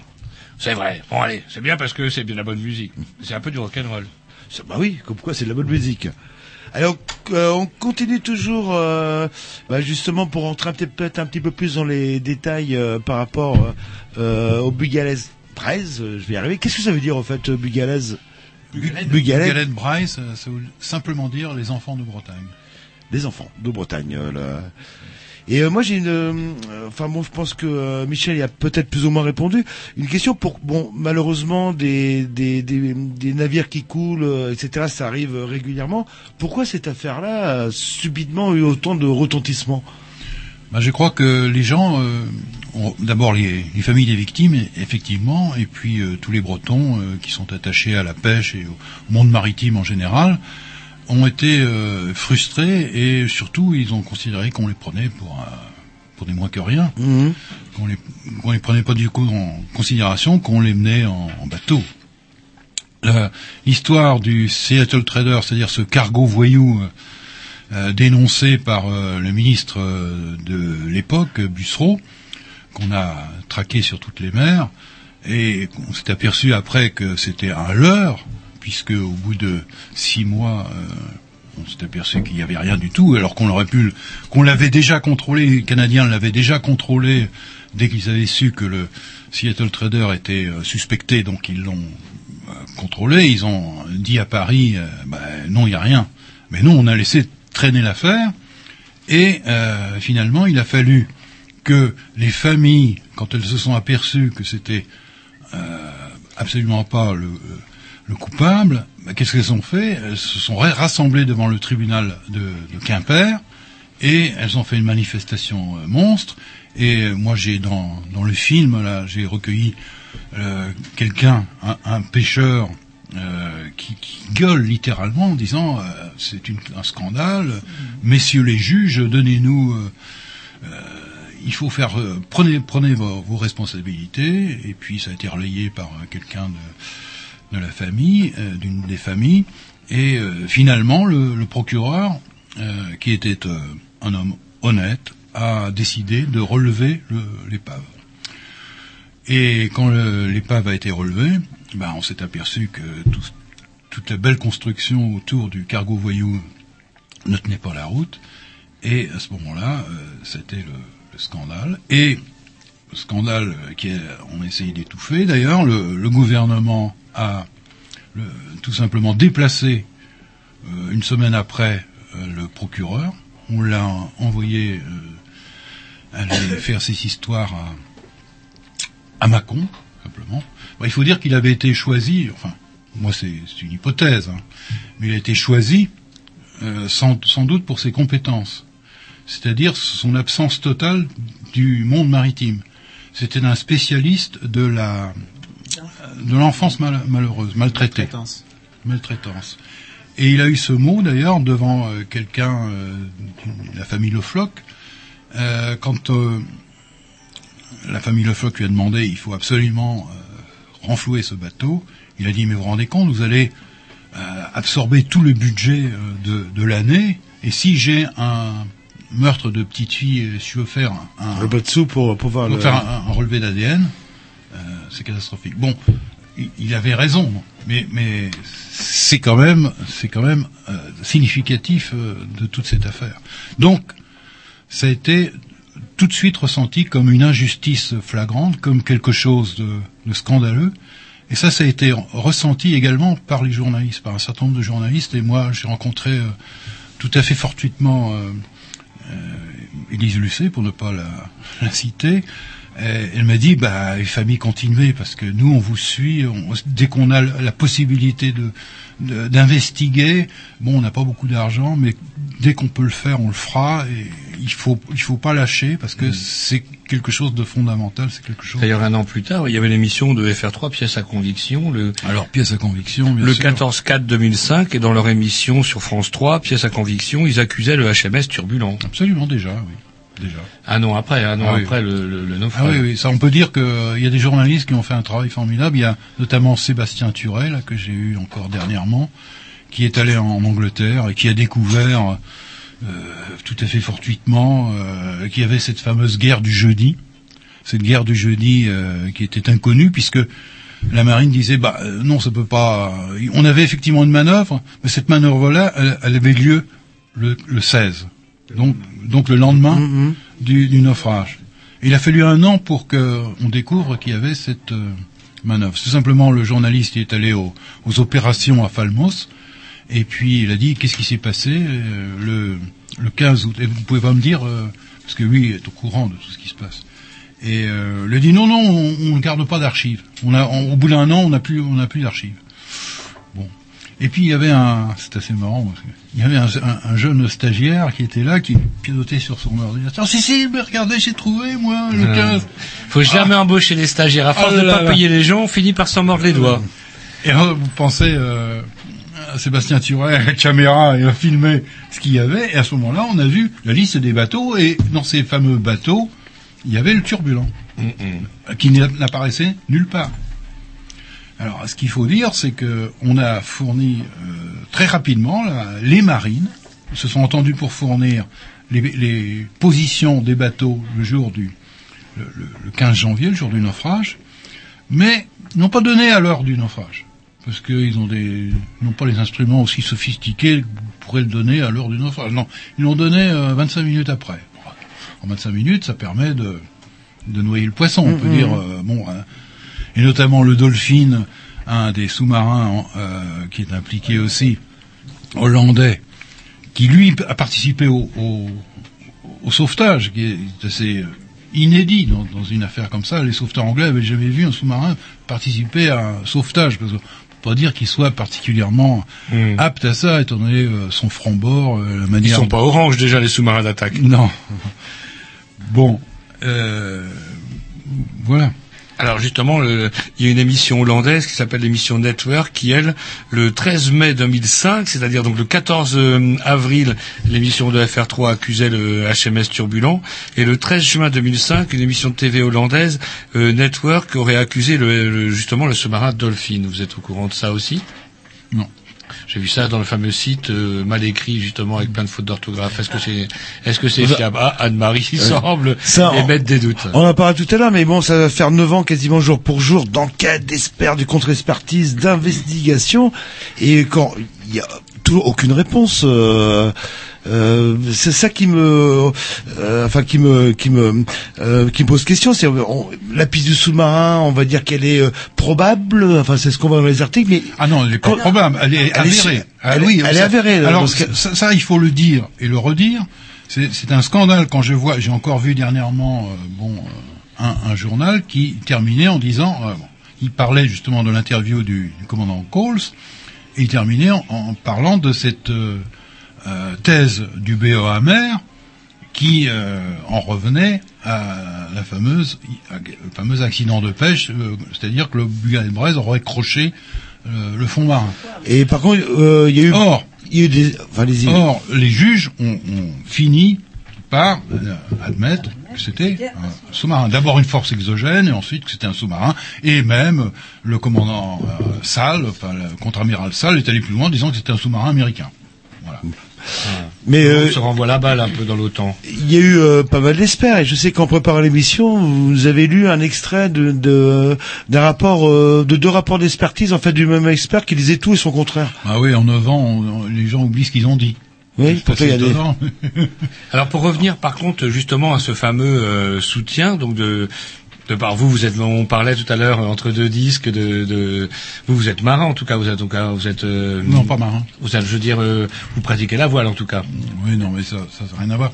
C'est vrai. Bon, allez, c'est bien parce que c'est bien la bonne musique. C'est un peu du rock'n'roll. Bah oui, comme quoi c'est de la bonne musique. Alors, euh, on continue toujours, euh, bah, justement pour petit- peut-être un petit peu plus dans les détails euh, par rapport au Bugalaise 13. euh, je vais y arriver. Qu'est-ce que ça veut dire en fait. Bugalette Braille, ça, ça veut simplement dire les enfants de Bretagne. Des enfants de Bretagne. euh, là. Et euh, moi j'ai une, euh, enfin bon, je pense que Michel y a peut-être plus ou moins répondu. Une question pour, bon, malheureusement des des, des, navires qui coulent, etc. Ça arrive régulièrement. Pourquoi cette affaire-là a subitement eu autant de retentissement? Bah, je crois que les gens, d'abord les, les familles des victimes, effectivement, et puis tous les Bretons qui sont attachés à la pêche et au monde maritime en général, ont été euh, frustrés et surtout ils ont considéré qu'on les prenait pour euh, pour des moins que rien, qu'on les qu'on les prenait pas du coup en considération, qu'on les menait en, en bateau. L'histoire du Seattle Trader, c'est-à-dire ce cargo voyou euh, euh, dénoncé par euh, le ministre de l'époque, Bussereau, qu'on a traqué sur toutes les mers, et on s'est aperçu après que c'était un leurre, puisque au bout de six mois, euh, on s'est aperçu qu'il n'y avait rien du tout, alors qu'on pu, l'avait déjà contrôlé, les Canadiens l'avaient déjà contrôlé dès qu'ils avaient su que le Seattle Trader était euh, suspecté, donc ils l'ont euh, contrôlé. Ils ont dit à Paris, bah, non, il n'y a rien. Mais nous, on a laissé traîner l'affaire, et finalement, il a fallu que les familles, quand elles se sont aperçues que c'était absolument pas le, le coupable, bah, qu'est-ce qu'elles ont fait? Elles se sont ra- rassemblées devant le tribunal de, de Quimper et elles ont fait une manifestation euh, monstre. Et euh, moi, j'ai dans, dans le film là, j'ai recueilli euh, quelqu'un, un, un pêcheur. euh, qui, qui gueule littéralement en disant euh, c'est un scandale, messieurs les juges, donnez-nous il faut faire euh, prenez prenez vos, vos responsabilités et puis ça a été relayé par euh, quelqu'un de, de la famille euh, d'une des familles et euh, finalement le, procureur euh, qui était un homme honnête a décidé de relever le- l'épave et quand l'épave a été relevée ben on s'est aperçu que tout- toute la belle construction autour du cargo voyou ne tenait pas la route et à ce moment-là, c'était le, le scandale. Et le scandale qui est, on a essayé d'étouffer. D'ailleurs, le, le gouvernement a le- tout simplement déplacé euh, une semaine après euh, le procureur. On l'a envoyé euh, aller faire ses histoires à, à Mâcon, simplement. Bon, il faut dire qu'il avait été choisi, enfin, moi c'est c'est une hypothèse, hein, mais il a été choisi euh, sans, sans doute pour ses compétences, c'est-à-dire son absence totale du monde maritime. C'était un spécialiste de la de l'enfance mal- malheureuse, maltraitée, Maltraitance. maltraitance. Et il a eu ce mot d'ailleurs devant euh, quelqu'un euh, de la famille Le Floch, euh, quand euh, la famille Le Floch lui a demandé il faut absolument euh, renflouer ce bateau, il a dit mais vous vous rendez compte, vous allez euh, absorber tout le budget euh, de, de l'année, et si j'ai un meurtre de petite fille, et si je veux faire un, un, Un pour pouvoir pour le- faire un, un relevé d'ADN, euh, c'est catastrophique. Bon, il, avait raison, mais, c'est quand même, euh, significatif euh, de toute cette affaire. Donc, ça a été tout de suite ressenti comme une injustice flagrante, comme quelque chose de, scandaleux. Et ça, ça a été ressenti également par les journalistes, par un certain nombre de journalistes. Et moi, j'ai rencontré euh, tout à fait fortuitement Élise Lucet, pour ne pas la, citer. Euh, elle m'a dit, bah, les familles continuez parce que nous, on vous suit. dès qu'on a la possibilité de d'investiguer, bon, on n'a pas beaucoup d'argent, mais dès qu'on peut le faire, on le fera. Il faut il faut pas lâcher parce que c'est quelque chose de fondamental. C'est quelque chose. D'ailleurs, un an plus tard, il y avait l'émission de FR3, Pièce à conviction. Le, Alors, pièce à conviction, bien le sûr. 14-4-2005, et dans leur émission sur France 3, Pièce à conviction, ils accusaient le HMS turbulent. Absolument, déjà, oui. Déjà. Un an après, un an Ah oui. après le, le, le Ah naufrage. oui, oui, ça on peut dire qu'il y a des journalistes qui ont fait un travail formidable. Il y a notamment Sébastien Turel, que j'ai eu encore dernièrement, qui est allé en Angleterre et qui a découvert euh, tout à fait fortuitement euh, qu'il y avait cette fameuse guerre du jeudi, cette guerre du jeudi euh, qui était inconnue puisque la marine disait bah euh, non ça peut pas. On avait effectivement une manœuvre, mais cette manœuvre-là, elle, elle avait lieu le, le 16, donc donc le lendemain du, du naufrage. Il a fallu un an pour que on découvre qu'il y avait cette euh, manœuvre. C'est simplement le journaliste qui est allé au- aux opérations à Falmos et puis il a dit qu'est-ce qui s'est passé euh, le, le 15 août? Et vous pouvez pas me dire euh, parce que lui est au courant de tout ce qui se passe. Et euh, il a dit non non on ne garde pas d'archives. On a on- au bout d'un an on n'a plus on n'a plus d'archives. Bon. Et puis il y avait un c'est assez marrant parce que il y avait un, un- un jeune stagiaire qui était là qui pilotait sur son ordinateur. Si si mais regardez j'ai trouvé moi le Euh, 15. Faut jamais embaucher les stagiaires. À force Ah de là pas là. payer les gens, on finit par s'en mordre les doigts. Et euh, vous pensez, euh, Sébastien Turet, à la caméra, il a filmé ce qu'il y avait, et à ce moment-là, on a vu la liste des bateaux, et dans ces fameux bateaux, il y avait le turbulent, qui n'a- n'apparaissait nulle part. Alors, ce qu'il faut dire, c'est que on a fourni euh, très rapidement là, les marines se sont entendus pour fournir les, les positions des bateaux le jour du le, le- le 15 janvier, le jour du naufrage, mais n'ont pas donné à l'heure du naufrage parce qu'ils ont des n'ont pas les instruments aussi sophistiqués que vous pourrez le donner à l'heure du naufrage. Non, ils l'ont donné euh, 25 minutes après. En 25 minutes, ça permet de de noyer le poisson, on peut Mhm. dire euh, bon hein. et notamment le Dolphin, un des sous-marins euh, qui est impliqué aussi hollandais, qui lui a participé au, au, au sauvetage, qui est assez euh, inédit dans, dans une affaire comme ça. Les sauveteurs anglais avaient jamais vu un sous-marin participer à un sauvetage, parce que pas dire qu'il soit particulièrement apte à ça, étant donné euh, son franc-bord, euh, la Ils manière. sont pas orange déjà les sous-marins d'attaque. Non. Bon, euh, voilà. Alors justement, il y a une émission hollandaise qui s'appelle l'émission Network, qui elle, le 13 mai 2005, c'est-à-dire donc le 14 euh, avril, l'émission de FR3 accusait le HMS Turbulent, et le 13 juin 2005, une émission de TV hollandaise, euh, Network, aurait accusé le- justement le sous-marin Dolphin. Vous êtes au courant de ça aussi? Non. J'ai vu ça dans le fameux site euh, mal écrit justement avec plein de fautes d'orthographe. Est-ce que c'est est-ce que c'est fiable? Ah, Anne-Marie Euh, semble ça, émettre des doutes. On en parlera tout à l'heure, mais bon, ça va faire 9 ans quasiment jour pour jour d'enquête, d'experts, de contre-expertise, d'investigation, et quand il y a toujours aucune réponse. euh, euh, c'est ça qui me, euh, enfin qui me, qui me, euh, qui me pose question. C'est on- la piste du sous-marin, on va dire qu'elle est euh, probable. Enfin, c'est ce qu'on voit dans les articles, mais ah non, elle est pas probable, elle est avérée. Ah Elle, oui, elle est avérée. Alors ça, ça, il faut le dire et le redire. C'est un scandale quand je vois. J'ai encore vu dernièrement, euh, bon, un, un journal qui terminait en disant, euh, bon, il parlait justement de l'interview du, du commandant Coles et il terminait en, en parlant de cette thèse du BEA mer qui euh, en revenait à la fameuse, à- le fameux accident de pêche, euh, c'est-à-dire que le Bugan Braise aurait croché euh, le fond marin. Et par contre, euh, il y a eu, Or, il y a eu des, enfin les Or, les juges ont, ont fini par euh, admettre que c'était un sous-marin. D'abord une force exogène, et ensuite que c'était un sous-marin. Et même euh, le commandant euh, Salle, enfin le contre-amiral Salle, est allé plus loin en disant que c'était un sous-marin américain. Voilà. Mais euh, on se renvoie la balle un peu dans l'OTAN. Il y a eu euh, pas mal d'experts et je sais qu'en préparant l'émission, vous avez lu un extrait de de- d'un rapport euh, de deux rapports d'expertise en fait du même expert qui disait tout et son contraire. Ah oui, en 9 ans, on- on- les gens oublient ce qu'ils ont dit. Oui, il y des. Alors pour revenir par contre justement à ce fameux euh, soutien donc de de par vous, vous êtes, on parlait tout à l'heure euh, entre deux disques de, de, vous, vous êtes marin en tout cas, vous êtes, en tout cas, vous êtes, euh, Non, pas marin. Vous êtes, je veux dire, euh, vous pratiquez la voile en tout cas. Oui, non, mais ça, ça n'a rien à voir.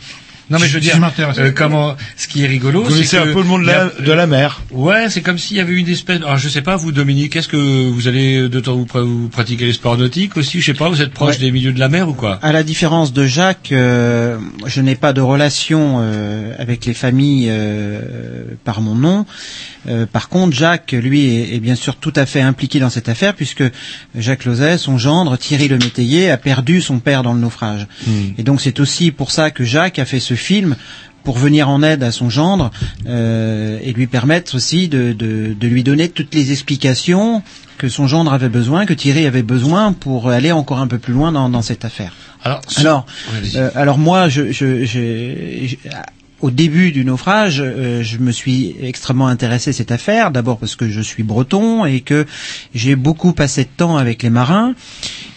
Non, mais je veux dire, euh, comment, ce qui est rigolo, Vous c'est connaissez que un peu le monde de la, il y a- de la mer. Ouais, c'est comme s'il y avait une espèce. Alors, je sais pas, vous, Dominique, est-ce que vous allez de temps vous, pra- vous pratiquez les sports nautiques aussi Je sais pas, vous êtes proche Ouais. des milieux de la mer ou quoi? À la différence de Jacques, euh, je n'ai pas de relation euh, avec les familles euh, par mon nom. Euh, par contre, Jacques, lui, est, est bien sûr tout à fait impliqué dans cette affaire, puisque Jacques Lauzet, son gendre, Thierry Le Métayer, a perdu son père dans le naufrage. Et donc c'est aussi pour ça que Jacques a fait ce film pour venir en aide à son gendre euh, et lui permettre aussi de, de, de lui donner toutes les explications que son gendre avait besoin, que Thierry avait besoin pour aller encore un peu plus loin dans, dans cette affaire. Alors, Alors, euh, alors moi, je, je, j'ai- j'ai- au début du naufrage, euh, je me suis extrêmement intéressé à cette affaire. D'abord parce que je suis breton et que j'ai beaucoup passé de temps avec les marins,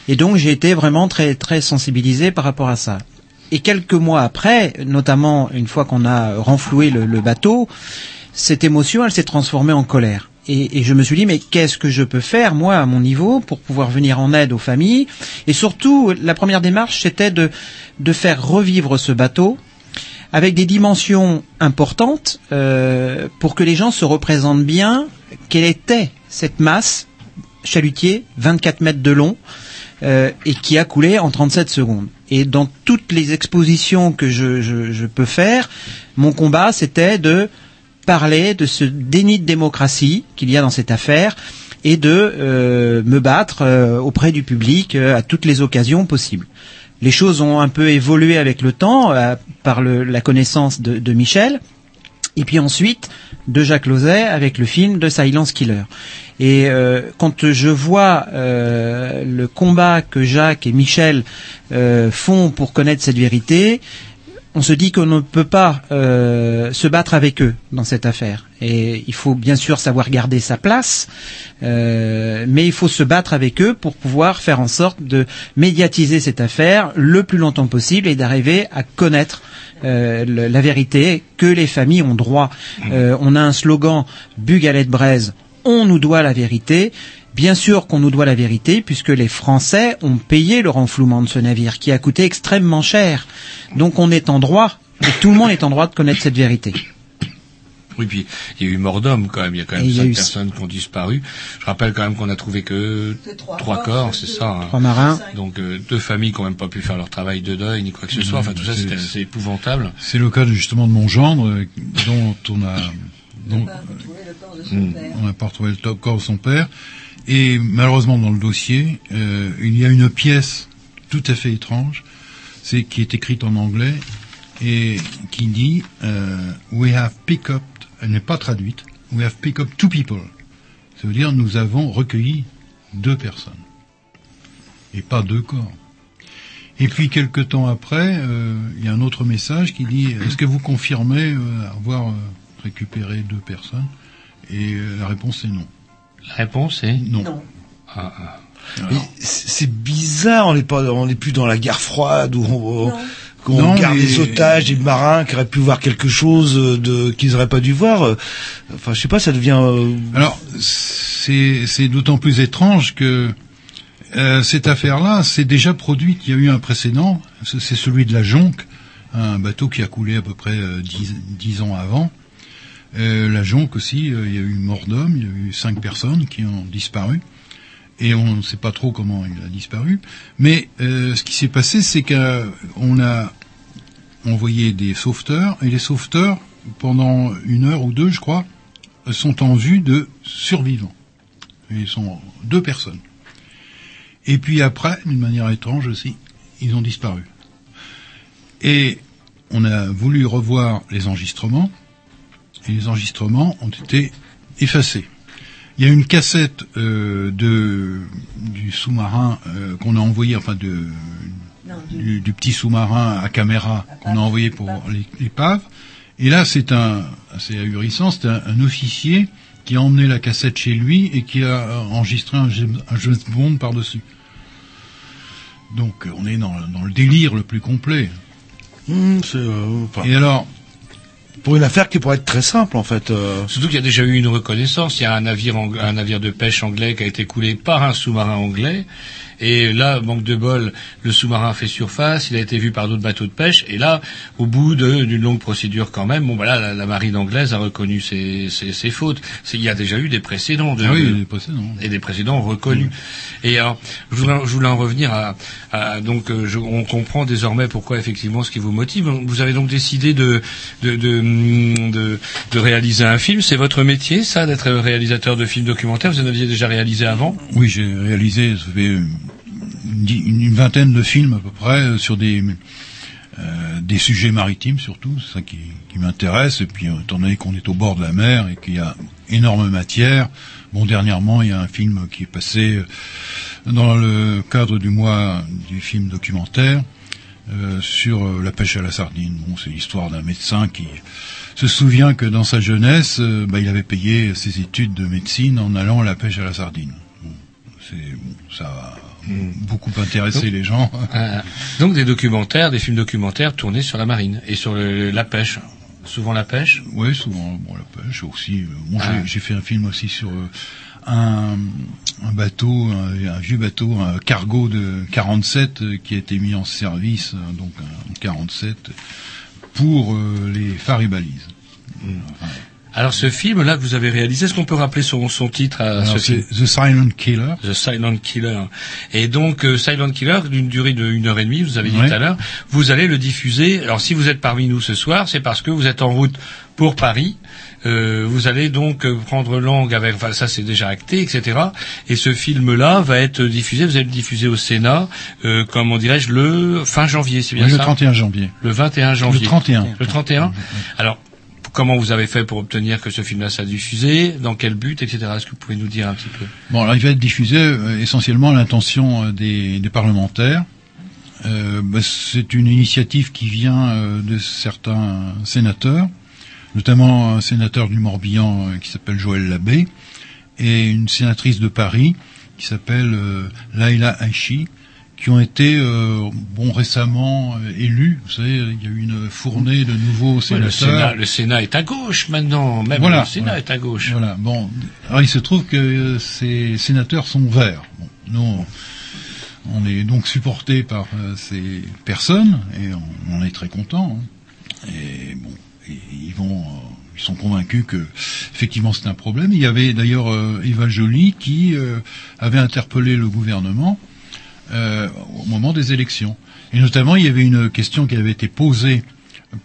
et donc j'ai été vraiment très très sensibilisé par rapport à ça. Et quelques mois après, notamment une fois qu'on a renfloué le, bateau, cette émotion, elle s'est transformée en colère. Et, je me suis dit, mais qu'est-ce que je peux faire, moi, à mon niveau, pour pouvoir venir en aide aux familles? Et surtout, la première démarche, c'était de, de faire revivre ce bateau avec des dimensions importantes euh, pour que les gens se représentent bien quelle était cette masse chalutier, 24 mètres de long, euh, et qui a coulé en 37 secondes. Et dans toutes les expositions que je, peux faire, mon combat, c'était de parler de ce déni de démocratie qu'il y a dans cette affaire et de euh, me battre euh, auprès du public euh, à toutes les occasions possibles. Les choses ont un peu évolué avec le temps par le- la connaissance de Michel et puis ensuite de Jacques Lauzet avec le film de Silence Killer. Et euh, quand je vois euh, le combat que Jacques et Michel euh, font pour connaître cette vérité, on se dit qu'on ne peut pas euh, se battre avec eux dans cette affaire. Et il faut bien sûr savoir garder sa place, euh, mais il faut se battre avec eux pour pouvoir faire en sorte de médiatiser cette affaire le plus longtemps possible et d'arriver à connaître euh, la vérité que les familles ont droit. Euh, on a un slogan Bugalet Braise, on nous doit la vérité. Bien sûr qu'on nous doit la vérité puisque les Français ont payé le renflouement de ce navire qui a coûté extrêmement cher. Donc on est en droit, et tout le monde est en droit de connaître cette vérité. Oui, puis il y a eu mort d'homme quand même. Il y a quand même cinq eu- personnes qui ont disparu. Je rappelle quand même qu'on a trouvé que trois, corps, c'est ça. hein. Trois marins. Donc euh, deux familles qui n'ont même pas pu faire leur travail de deuil ni quoi que ce soit. Enfin tout ça, C'est- c'était assez épouvantable. C'est le cas justement de mon gendre, euh, dont on a, dont, Mm. on n'a pas retrouvé le corps de son père. Et malheureusement dans le dossier, euh, il y a une pièce tout à fait étrange, c'est qui est écrite en anglais et qui dit euh, We have picked up, elle n'est pas traduite, We have picked up two people. Ça veut dire nous avons recueilli deux personnes et pas deux corps. Et puis quelques temps après, euh, il y a un autre message qui dit Est-ce que vous confirmez euh, avoir euh, récupéré deux personnes? Et euh, la réponse est non. La réponse est non. Ah, ah. Mais c'est c'est bizarre, on n'est pas, on n'est plus dans la guerre froide où on, qu'on Non, garde mais- des otages, des marins qui auraient pu voir quelque chose de qu'ils n'auraient pas dû voir. Euh, Enfin, je sais pas, ça devient. euh, Alors, c'est c'est d'autant plus étrange que euh, cette affaire-là s'est déjà produite. Il y a eu un précédent, c'est c'est celui de la Jonque, un bateau qui a coulé à peu près euh, dix, dix ans avant. Euh, la Jonque aussi, euh, il y a eu mort d'homme, il y a eu cinq personnes qui ont disparu. Et on ne sait pas trop comment il a disparu. Mais euh, ce qui s'est passé, c'est qu'on a envoyé des sauveteurs, et les sauveteurs, pendant une heure ou deux, je crois, sont en vue de survivants. Ils sont deux personnes. Et puis après, d'une manière étrange aussi, ils ont disparu. Et on a voulu revoir les enregistrements, et les enregistrements ont été effacés. Il y a une cassette euh, de du sous-marin euh, qu'on a envoyé, enfin de du, du petit sous-marin à caméra qu'on a envoyé pour l'é- l'épave. Et là, c'est un assez ahurissant, c'est un, un officier qui a emmené la cassette chez lui et qui a enregistré un James, un James Bond par-dessus. Donc, on est dans, dans le délire le plus complet. c'est, euh, enfin, Et alors, pour une affaire qui pourrait être très simple en fait. euh, Surtout qu'il y a déjà eu une reconnaissance. Il y a un navire, un navire de pêche anglais qui a été coulé par un sous-marin anglais. Et là, manque de bol, le sous-marin fait surface. Il a été vu par d'autres bateaux de pêche. Et là, au bout d'une longue procédure quand même, bon, voilà, la, la marine anglaise a reconnu ses, ses, ses fautes. Il y a déjà eu des précédents. De, ah oui, de- les précédents. et des précédents reconnus. Et alors, je voulais, je voulais en revenir à, à- donc, euh, je- on comprend désormais pourquoi effectivement ce qui vous motive. Vous avez donc décidé de de de, hum, de, de réaliser un film. C'est votre métier, ça, d'être réalisateur de films documentaires. Vous en aviez déjà réalisé avant? Oui, j'ai réalisé ça fait, euh, une, vingtaine de films à peu près euh, sur des euh, des sujets maritimes surtout, c'est ça qui, qui m'intéresse. Et puis, euh, étant donné qu'on est au bord de la mer et qu'il y a énorme matière, bon, dernièrement, il y a un film qui est passé dans le cadre du mois du film documentaire sur la pêche à la sardine. Bon, c'est l'histoire d'un médecin qui se souvient que dans sa jeunesse, bah, il avait payé ses études de médecine en allant à la pêche à la sardine. Bon, c'est bon, ça beaucoup intéressé Donc, les gens. euh, donc des documentaires, des films documentaires tournés sur la marine et sur le- la pêche. Souvent la pêche Oui, souvent. Bon, la pêche aussi. euh, Bon, Ah. j'ai fait un film aussi sur euh, un, un bateau, un, un vieux bateau, un cargo de 47 euh, qui a été mis en service, euh, donc un 47, pour euh, les phares et balises. Alors ce film-là que vous avez réalisé, est-ce qu'on peut rappeler son, son titre à Alors, ce c'est film The Silent Killer. The Silent Killer. Et donc euh, Silent Killer d'une durée de une heure et demie, vous avez dit Ouais. tout à l'heure, vous allez le diffuser. Alors si vous êtes parmi nous ce soir, c'est parce que vous êtes en route pour Paris. Euh, vous allez donc euh, prendre langue avec, enfin ça c'est déjà acté, etc. Et ce film-là va être diffusé, vous allez le diffuser au Sénat, euh, comment dirais-je, le fin janvier, c'est bien Oui, ça le 31 janvier. Le 21 janvier. Le 31. Le 31 Alors, comment vous avez fait pour obtenir que ce film-là soit diffusé Dans quel but, etc. Est-ce que vous pouvez nous dire un petit peu? Bon, alors il va être diffusé euh, essentiellement à l'intention euh, des, parlementaires. Euh, bah, c'est une initiative qui vient de certains sénateurs, notamment un sénateur du Morbihan qui s'appelle Joël Labbé, et une sénatrice de Paris qui s'appelle Laila Aichi, qui ont été euh, bon récemment euh, élus. Vous savez, il y a eu une fournée de nouveaux Ouais, sénateurs. le, Sénat, le Sénat est à gauche maintenant, même Voilà, le Sénat voilà. est à gauche. Voilà. Bon, alors il se trouve que euh, ces sénateurs sont verts. Bon, nous, on, est donc supportés par euh, ces personnes et on, on est très contents. hein. Et bon, et ils vont, euh, ils sont convaincus que effectivement c'est un problème. Il y avait d'ailleurs euh, Eva Joly qui euh, avait interpellé le gouvernement euh, au moment des élections. Et notamment, il y avait une question qui avait été posée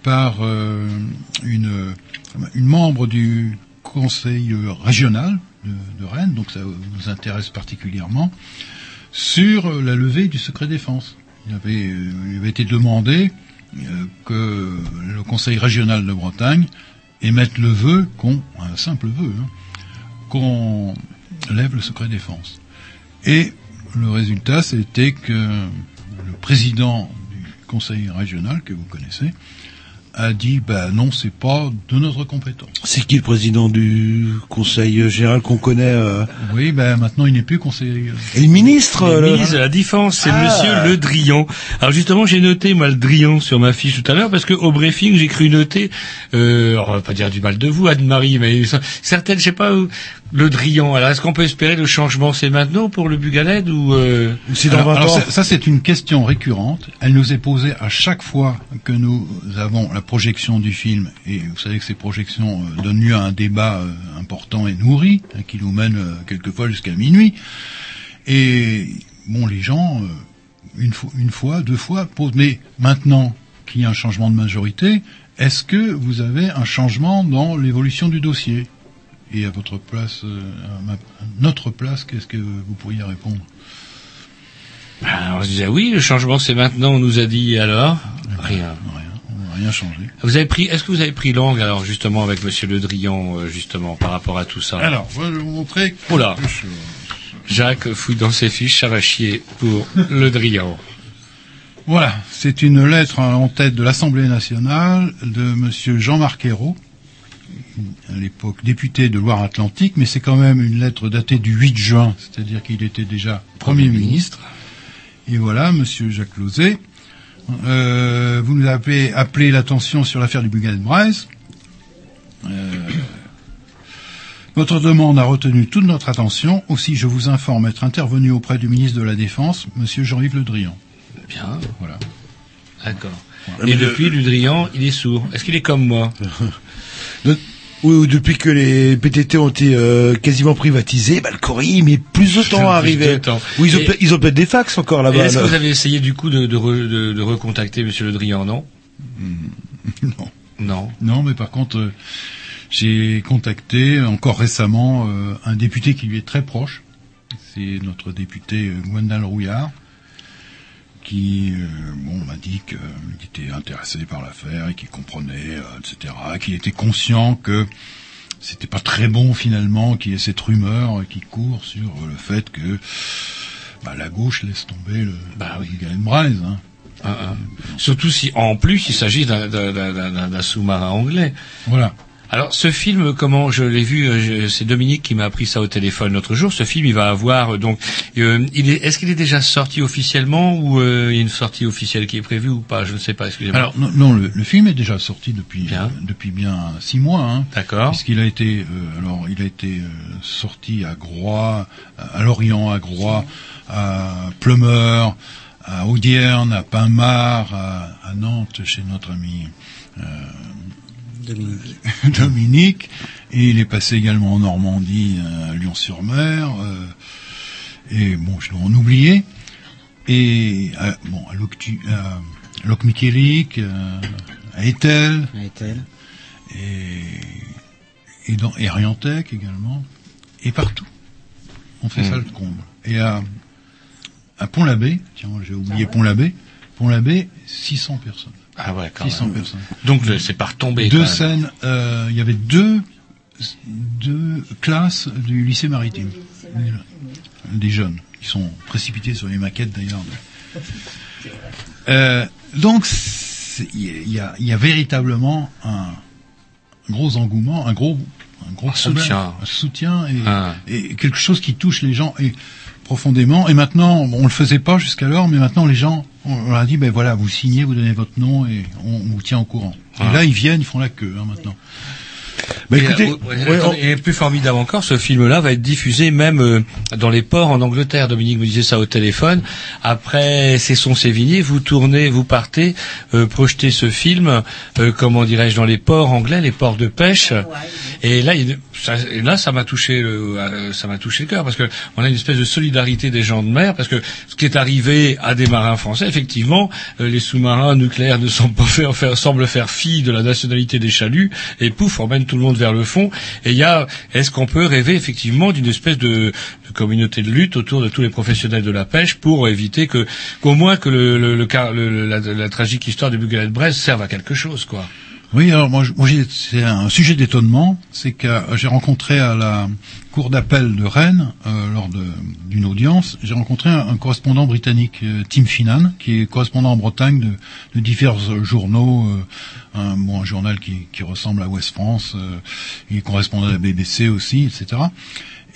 par euh, une, une membre du conseil euh, régional de, Rennes, donc ça vous intéresse particulièrement, sur euh, la levée du secret défense. Il avait, euh, il avait été demandé euh, que le conseil régional de Bretagne émette le vœu qu'on, un simple vœu, hein, qu'on lève le secret défense. Et le résultat, c'était que le président du conseil régional, que vous connaissez, a dit, bah non, c'est pas de notre compétence. C'est qui le président du conseil général qu'on connaît euh Oui, ben maintenant il n'est plus conseiller. Et le ministre Le le- ministre de la Défense, c'est Ah. Monsieur Le Drian. Alors justement, j'ai noté moi le Drian sur ma fiche tout à l'heure parce que au briefing, j'ai cru noter, euh, alors, on va pas dire du mal de vous, Anne-Marie, mais certaines, je sais pas, où- Le Drian. Alors est-ce qu'on peut espérer le changement c'est maintenant pour le Bugaled ou euh... Alors, alors, ça, ça, c'est une question récurrente. Elle nous est posée à chaque fois que nous avons la projection du film. Et vous savez que ces projections euh, donnent lieu à un débat euh, important et nourri, hein, qui nous mène quelquefois jusqu'à minuit. Et bon, les gens, une, fois, une fois, deux fois, posent. Mais maintenant qu'il y a un changement de majorité, est-ce que vous avez un changement dans l'évolution du dossier? Et à votre place, euh, à ma- à notre place, qu'est-ce que vous pourriez répondre? Alors, on disait oui, le changement c'est maintenant. On nous a dit alors? Rien. Rien changé. Vous avez pris, est-ce que vous avez pris langue alors justement avec Monsieur Le Drian euh, justement par rapport à tout ça? Alors, je vais vous montrer. Oh là. Jacques fouille dans ses fiches, ça va chier pour Le Drian. Voilà, c'est une lettre en tête de l'Assemblée nationale de Monsieur Jean-Marc Ayrault, à l'époque député de Loire-Atlantique, mais c'est quand même une lettre datée du 8 juin, c'est-à-dire qu'il était déjà Premier ministre. Et voilà, Monsieur Jacques Lauzet, euh, vous nous avez appelé l'attention sur l'affaire du Bugal de Brest. Euh, votre demande a retenu toute notre attention. Aussi, je vous informe être intervenu auprès du ministre de la Défense, Monsieur Jean-Yves Le Drian. Bien. Voilà. D'accord. Et depuis, Le Drian, il est sourd. Est-ce qu'il est comme moi? Oui, depuis que les PTT ont été euh, quasiment privatisés, bah, le courrier il met plus de temps à Plus arriver. de temps. Oui, ils ont, ils ont peut-être des fax encore là-bas. Est-ce que vous avez essayé du coup de, de, re- de- de recontacter Monsieur Le Drian, non? Non. Non. Non, mais par contre, euh, j'ai contacté encore récemment euh, un député qui lui est très proche. C'est notre député euh, Gwendal Rouillard, qui euh, bon, m'a dit que- qu'il était intéressé par l'affaire et qu'il comprenait, euh, etc., qu'il était conscient que c'était pas très bon finalement qu'il y ait cette rumeur euh, qui court sur euh, le fait que bah, la gauche laisse tomber le, Bah le Gaël Braise. Hein. Ah, ah. Surtout si, en plus, il s'agit d'un sous-marin anglais. Voilà. Alors, ce film, comment je l'ai vu, euh, c'est Dominique qui m'a appris ça au téléphone l'autre jour. Ce film, il va avoir euh, donc, euh, il est, est-ce qu'il est déjà sorti officiellement ou euh, il y a une sortie officielle qui est prévue ou pas? Je ne sais pas. Excusez-moi. Alors non, non, le, le film est déjà sorti depuis euh, depuis bien six mois. Hein, D'accord. Puisqu'il a été alors il a été sorti à Groix, à Lorient, à Groix, à Plumeur, à Audierne, à Pinmar, à, à Nantes chez notre ami Dominique. Dominique. Et il est passé également en Normandie, à Lyon-sur-Mer. euh, et bon, je dois en oublier. Et à, bon, à Locmiquélic, euh, à Etel. À Etel. Et, et dans et Riantec également. Et partout. On fait Hmm. ça le comble. Et à, à Pont-l'Abbé, tiens, j'ai oublié Pont-l'Abbé. Pont-l'Abbé, 600 personnes. Ah ouais, quand 600 même. personnes. Donc c'est pas retombé. Deux scènes, euh, il y avait deux, deux classes du lycée maritime. Des jeunes qui sont précipités sur les maquettes d'ailleurs. Euh, donc il y a, il y a véritablement un gros engouement, un gros, un gros problème, soutien. un soutien et, Ah. et quelque chose qui touche les gens et profondément. Et maintenant, on le faisait pas jusqu'alors, mais maintenant les gens, on leur a dit, ben voilà, vous signez, vous donnez votre nom et on, on vous tient au courant. Ah. Et là, ils viennent, ils font la queue hein, maintenant. Mais écoutez, euh, ouais, attendez, et plus formidable encore, ce film-là va être diffusé même euh, dans les ports en Angleterre. Dominique me disait ça au téléphone. Après Cesson Sévigné, vous tournez, vous partez, euh, projetez ce film, euh, comment dirais-je, dans les ports anglais, les ports de pêche. Et là, il- et là, ça m'a touché, le, euh, ça m'a touché le cœur parce que on a une espèce de solidarité des gens de mer. Parce que ce qui est arrivé à des marins français, effectivement, euh, les sous-marins nucléaires ne sont pas faire, semblent faire fi de la nationalité des chaluts et pouf, emmène tout le monde vers le fond. Et il y a, est-ce qu'on peut rêver effectivement d'une espèce de, communauté de lutte autour de tous les professionnels de la pêche pour éviter que, qu'au moins que le, le, le le- la, tragique histoire du Bugalet de serve à quelque chose, quoi? Oui, alors moi, moi c'est un sujet d'étonnement, c'est que euh, j'ai rencontré à la cour d'appel de Rennes, euh, lors d'une audience, j'ai rencontré un, correspondant britannique, euh, Tim Finan, qui est correspondant en Bretagne de, de divers journaux, un, journal qui, ressemble à Ouest France, il est correspondant à la BBC aussi, etc.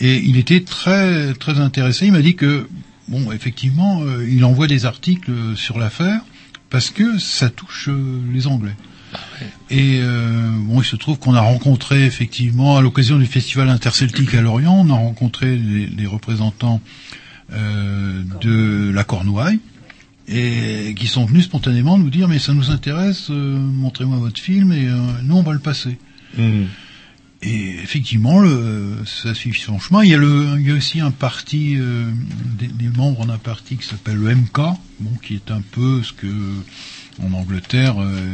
Et il était très très intéressé. Il m'a dit que bon, effectivement, il envoie des articles sur l'affaire parce que ça touche les Anglais. Et euh, bon, il se trouve qu'on a rencontré effectivement à l'occasion du festival interceltique à Lorient, on a rencontré les, les représentants euh, de la Cornouaille et qui sont venus spontanément nous dire mais ça nous intéresse, euh, montrez-moi votre film et euh, nous on va le passer. Et effectivement, le, ça suit son chemin. Il y a, le, il y a aussi un parti, euh, des, des membres d'un parti qui s'appelle le MK, bon, qui est un peu ce que en Angleterre, euh,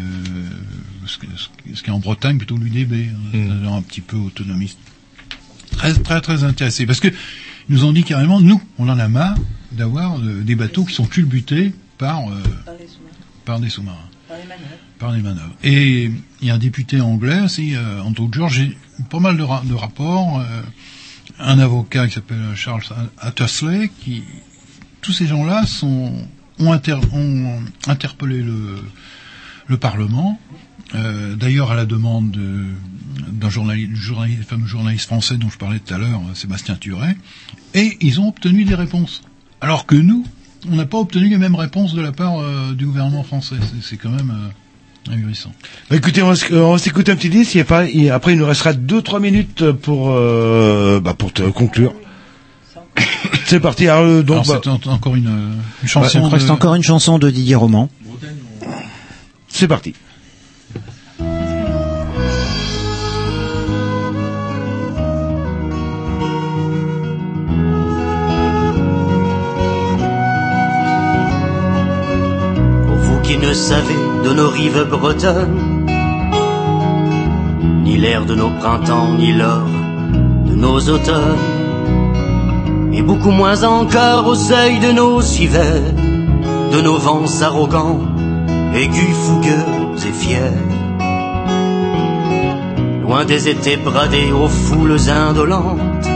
ce, ce qui est en Bretagne plutôt l'UDB, hein, c'est-à-dire un petit peu autonomiste. Très très très intéressé parce que ils nous ont dit carrément, nous, on en a marre d'avoir euh, des bateaux qui sont culbutés par euh, par des sous-marins par les manœuvres. Et il y a un député anglais aussi, euh, Andrew George, j'ai pas mal de, ra- de rapports, euh, un avocat qui s'appelle Charles Attersley, qui tous ces gens-là sont ont, inter- ont interpellé le, le Parlement, euh, d'ailleurs à la demande de- d'un journaliste, fameux journaliste français dont je parlais tout à l'heure, euh, Sébastien Turet, et ils ont obtenu des réponses. Alors que nous, on n'a pas obtenu les mêmes réponses de la part euh, du gouvernement français. C'est- quand même euh. Bah, écoutez, on va, s'écouter un petit disque et après, il nous restera 2-3 minutes pour, bah, pour te conclure. C'est parti. Alors, euh, donc, Alors, bah, c'est en- encore une, euh, une chanson. Il reste de- encore une chanson de Didier Roman. c'est parti. Pour vous qui ne savez de nos rives bretonnes, ni l'air de nos printemps, ni l'or de nos automnes, et beaucoup moins encore au seuil de nos hivers, de nos vents arrogants, aigus, fougueux et fiers. Loin des étés bradés aux foules indolentes,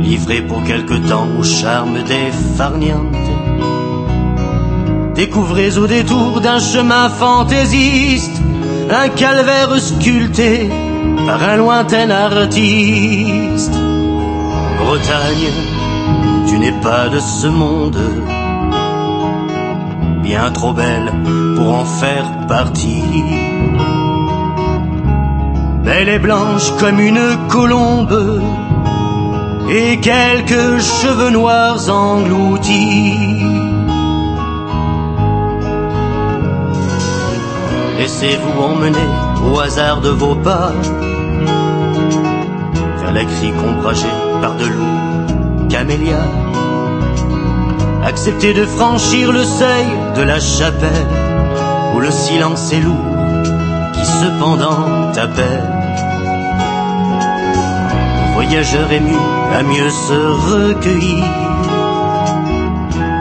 livrés pour quelque temps au charme des farnientes. Découvrez au détour d'un chemin fantaisiste un calvaire sculpté par un lointain artiste. Bretagne, tu n'es pas de ce monde, bien trop belle pour en faire partie. Belle et blanche comme une colombe, et quelques cheveux noirs engloutis. Laissez-vous emmener au hasard de vos pas vers la crique ombragée de lourds camélias. Acceptez de franchir le seuil de la chapelle où le silence est lourd qui cependant t'appelle. Le voyageur ému à mieux se recueillir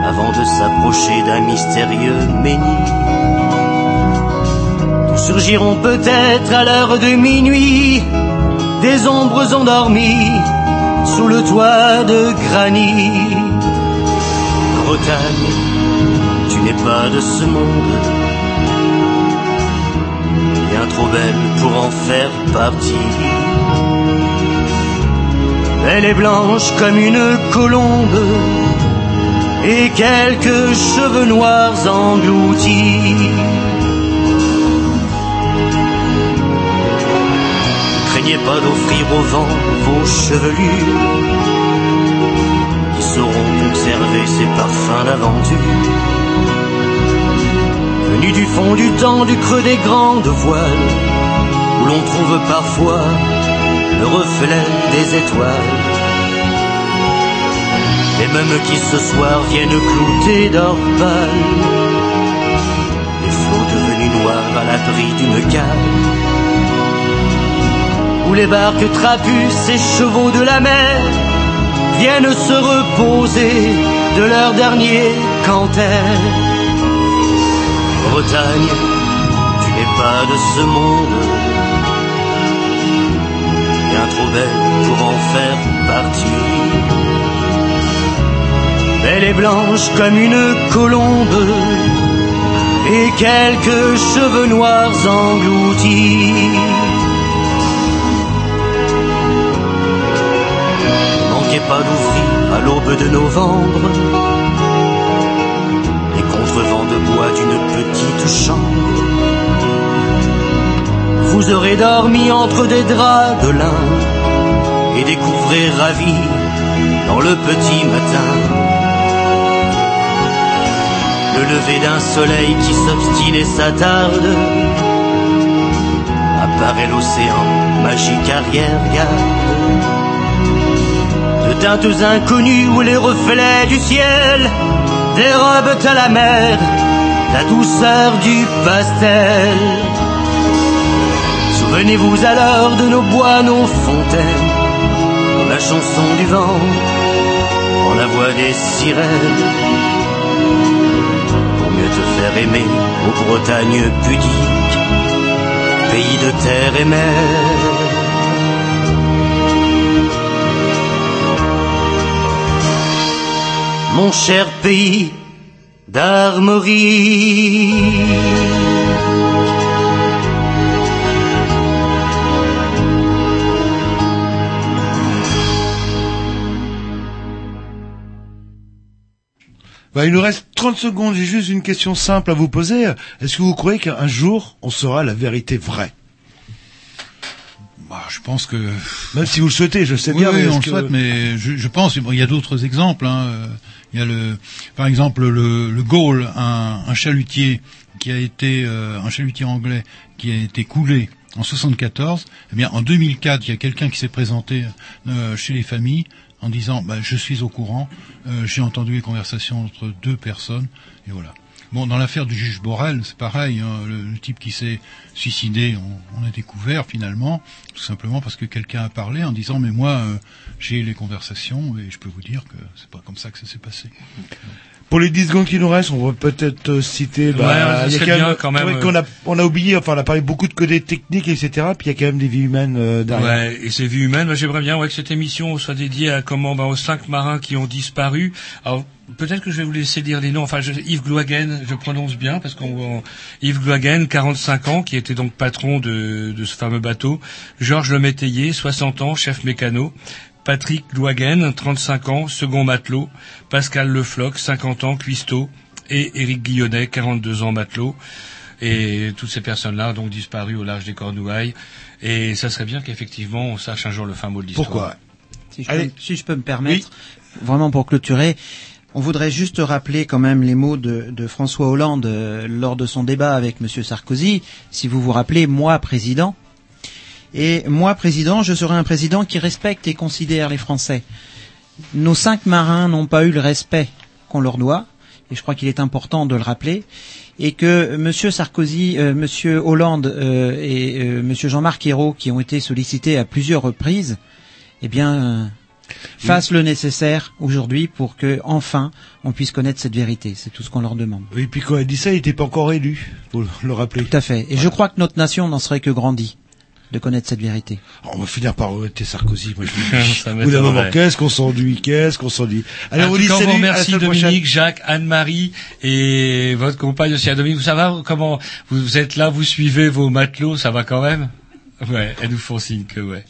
avant de s'approcher d'un mystérieux menhir surgiront peut-être à l'heure de minuit des ombres endormies sous le toit de granit. Bretagne, tu n'es pas de ce monde, bien trop belle pour en faire partie. Elle est blanche comme une colombe et quelques cheveux noirs engloutis. Craignez pas d'offrir au vent vos chevelures qui sauront conserver ces parfums d'aventure. Venus du fond du temps, du creux des grandes voiles, où l'on trouve parfois le reflet des étoiles. Les mêmes qui ce soir viennent clouter d'or pâle, les flots devenus noirs à l'abri d'une cale où les barques trapues, ces chevaux de la mer, viennent se reposer de leur dernier canter. Bretagne, tu n'es pas de ce monde, bien trop belle pour en faire partie. Elle est blanche comme une colombe, et quelques cheveux noirs engloutis. Pas d'ouvrir à l'aube de novembre les contrevents de bois d'une petite chambre. Vous aurez dormi entre des draps de lin et découvrez ravi dans le petit matin le lever d'un soleil qui s'obstine et s'attarde. Apparaît l'océan, magique arrière-garde de teintes inconnues où les reflets du ciel dérobent à la mer la douceur du pastel. Souvenez-vous alors de nos bois, nos fontaines, dans la chanson du vent, en la voix des sirènes. Pour mieux te faire aimer aux Bretagnes pudiques, pays de terre et mer. Mon cher pays d'armerie. Bah, il nous reste 30 secondes, j'ai juste une question simple à vous poser. Est-ce que vous croyez qu'un jour, on saura la vérité vraie? Bah, je pense que même si vous le souhaitez, je sais oui, bien, oui, mais on le que- souhaite, mais je, je pense bon, il y a d'autres exemples. Hein. Il y a le, par exemple, le, le Gaulle, un, un chalutier qui a été euh, un chalutier anglais qui a été coulé en 74. Eh bien, en 2004, il y a quelqu'un qui s'est présenté euh, chez les familles en disant bah, je suis au courant, euh, j'ai entendu les conversations entre deux personnes et voilà. Bon, dans l'affaire du juge Borel, c'est pareil. hein, le, type qui s'est suicidé, on, on a découvert finalement, tout simplement parce que quelqu'un a parlé en disant mais moi euh, j'ai les conversations et je peux vous dire que c'est pas comme ça que ça s'est passé. Pour les 10 secondes qui nous restent, on va peut-être euh, citer. Ouais, bah, ça il y a quand même, quand euh. qu'on a, on a oublié, enfin, on a parlé beaucoup de côté technique, etc. Puis il y a quand même des vies humaines euh, derrière. Ouais, et ces vies humaines, moi j'aimerais bien ouais, que cette émission soit dédiée à comment, bah, aux cinq marins qui ont disparu. Alors peut-être que je vais vous laisser dire les noms. Enfin, je, Yves Gloagen, je prononce bien parce qu'on Yves Gloagen, 45 ans, qui était donc patron de, de ce fameux bateau. Georges Lemétayer, 60 ans, chef mécano. Patrick Gloagen, 35 ans, second matelot. Pascal Lefloc, 50 ans, cuistot. Et Éric Guillonnet, 42 ans, matelot. Et toutes ces personnes-là ont donc disparu au large des Cornouailles. Et ça serait bien qu'effectivement on sache un jour le fin mot de l'histoire. Pourquoi? Si je, peux, si je peux me permettre, vraiment pour clôturer, on voudrait juste rappeler quand même les mots de, de François Hollande euh, lors de son débat avec M. Sarkozy. Si vous vous rappelez, moi président, et moi président, je serai un président qui respecte et considère les Français. Nos cinq marins n'ont pas eu le respect qu'on leur doit, et je crois qu'il est important de le rappeler, et que M. Sarkozy, euh, M. Hollande euh, et euh, M. Jean-Marc Ayrault, qui ont été sollicités à plusieurs reprises, eh bien, euh, fassent le nécessaire aujourd'hui pour que enfin on puisse connaître cette vérité. C'est tout ce qu'on leur demande. Oui, puis quand elle dit ça, il n'était pas encore élu, faut le rappeler. Tout à fait. Et je crois que notre nation n'en serait que grandie de connaître cette vérité. Oh, on va finir par regretter Sarkozy, moi je vous dis. Bout d'un moment, qu'est-ce qu'on s'enduit, qu'est-ce qu'on s'enduit. Allez, En on vous dit salut, vous à prochaine. Dominique, Jacques, Anne-Marie et votre compagne aussi. Ah, Dominique, ça va Comment? Vous êtes là, vous suivez vos matelots, ça va quand même? Ouais, elles nous font signe que ouais.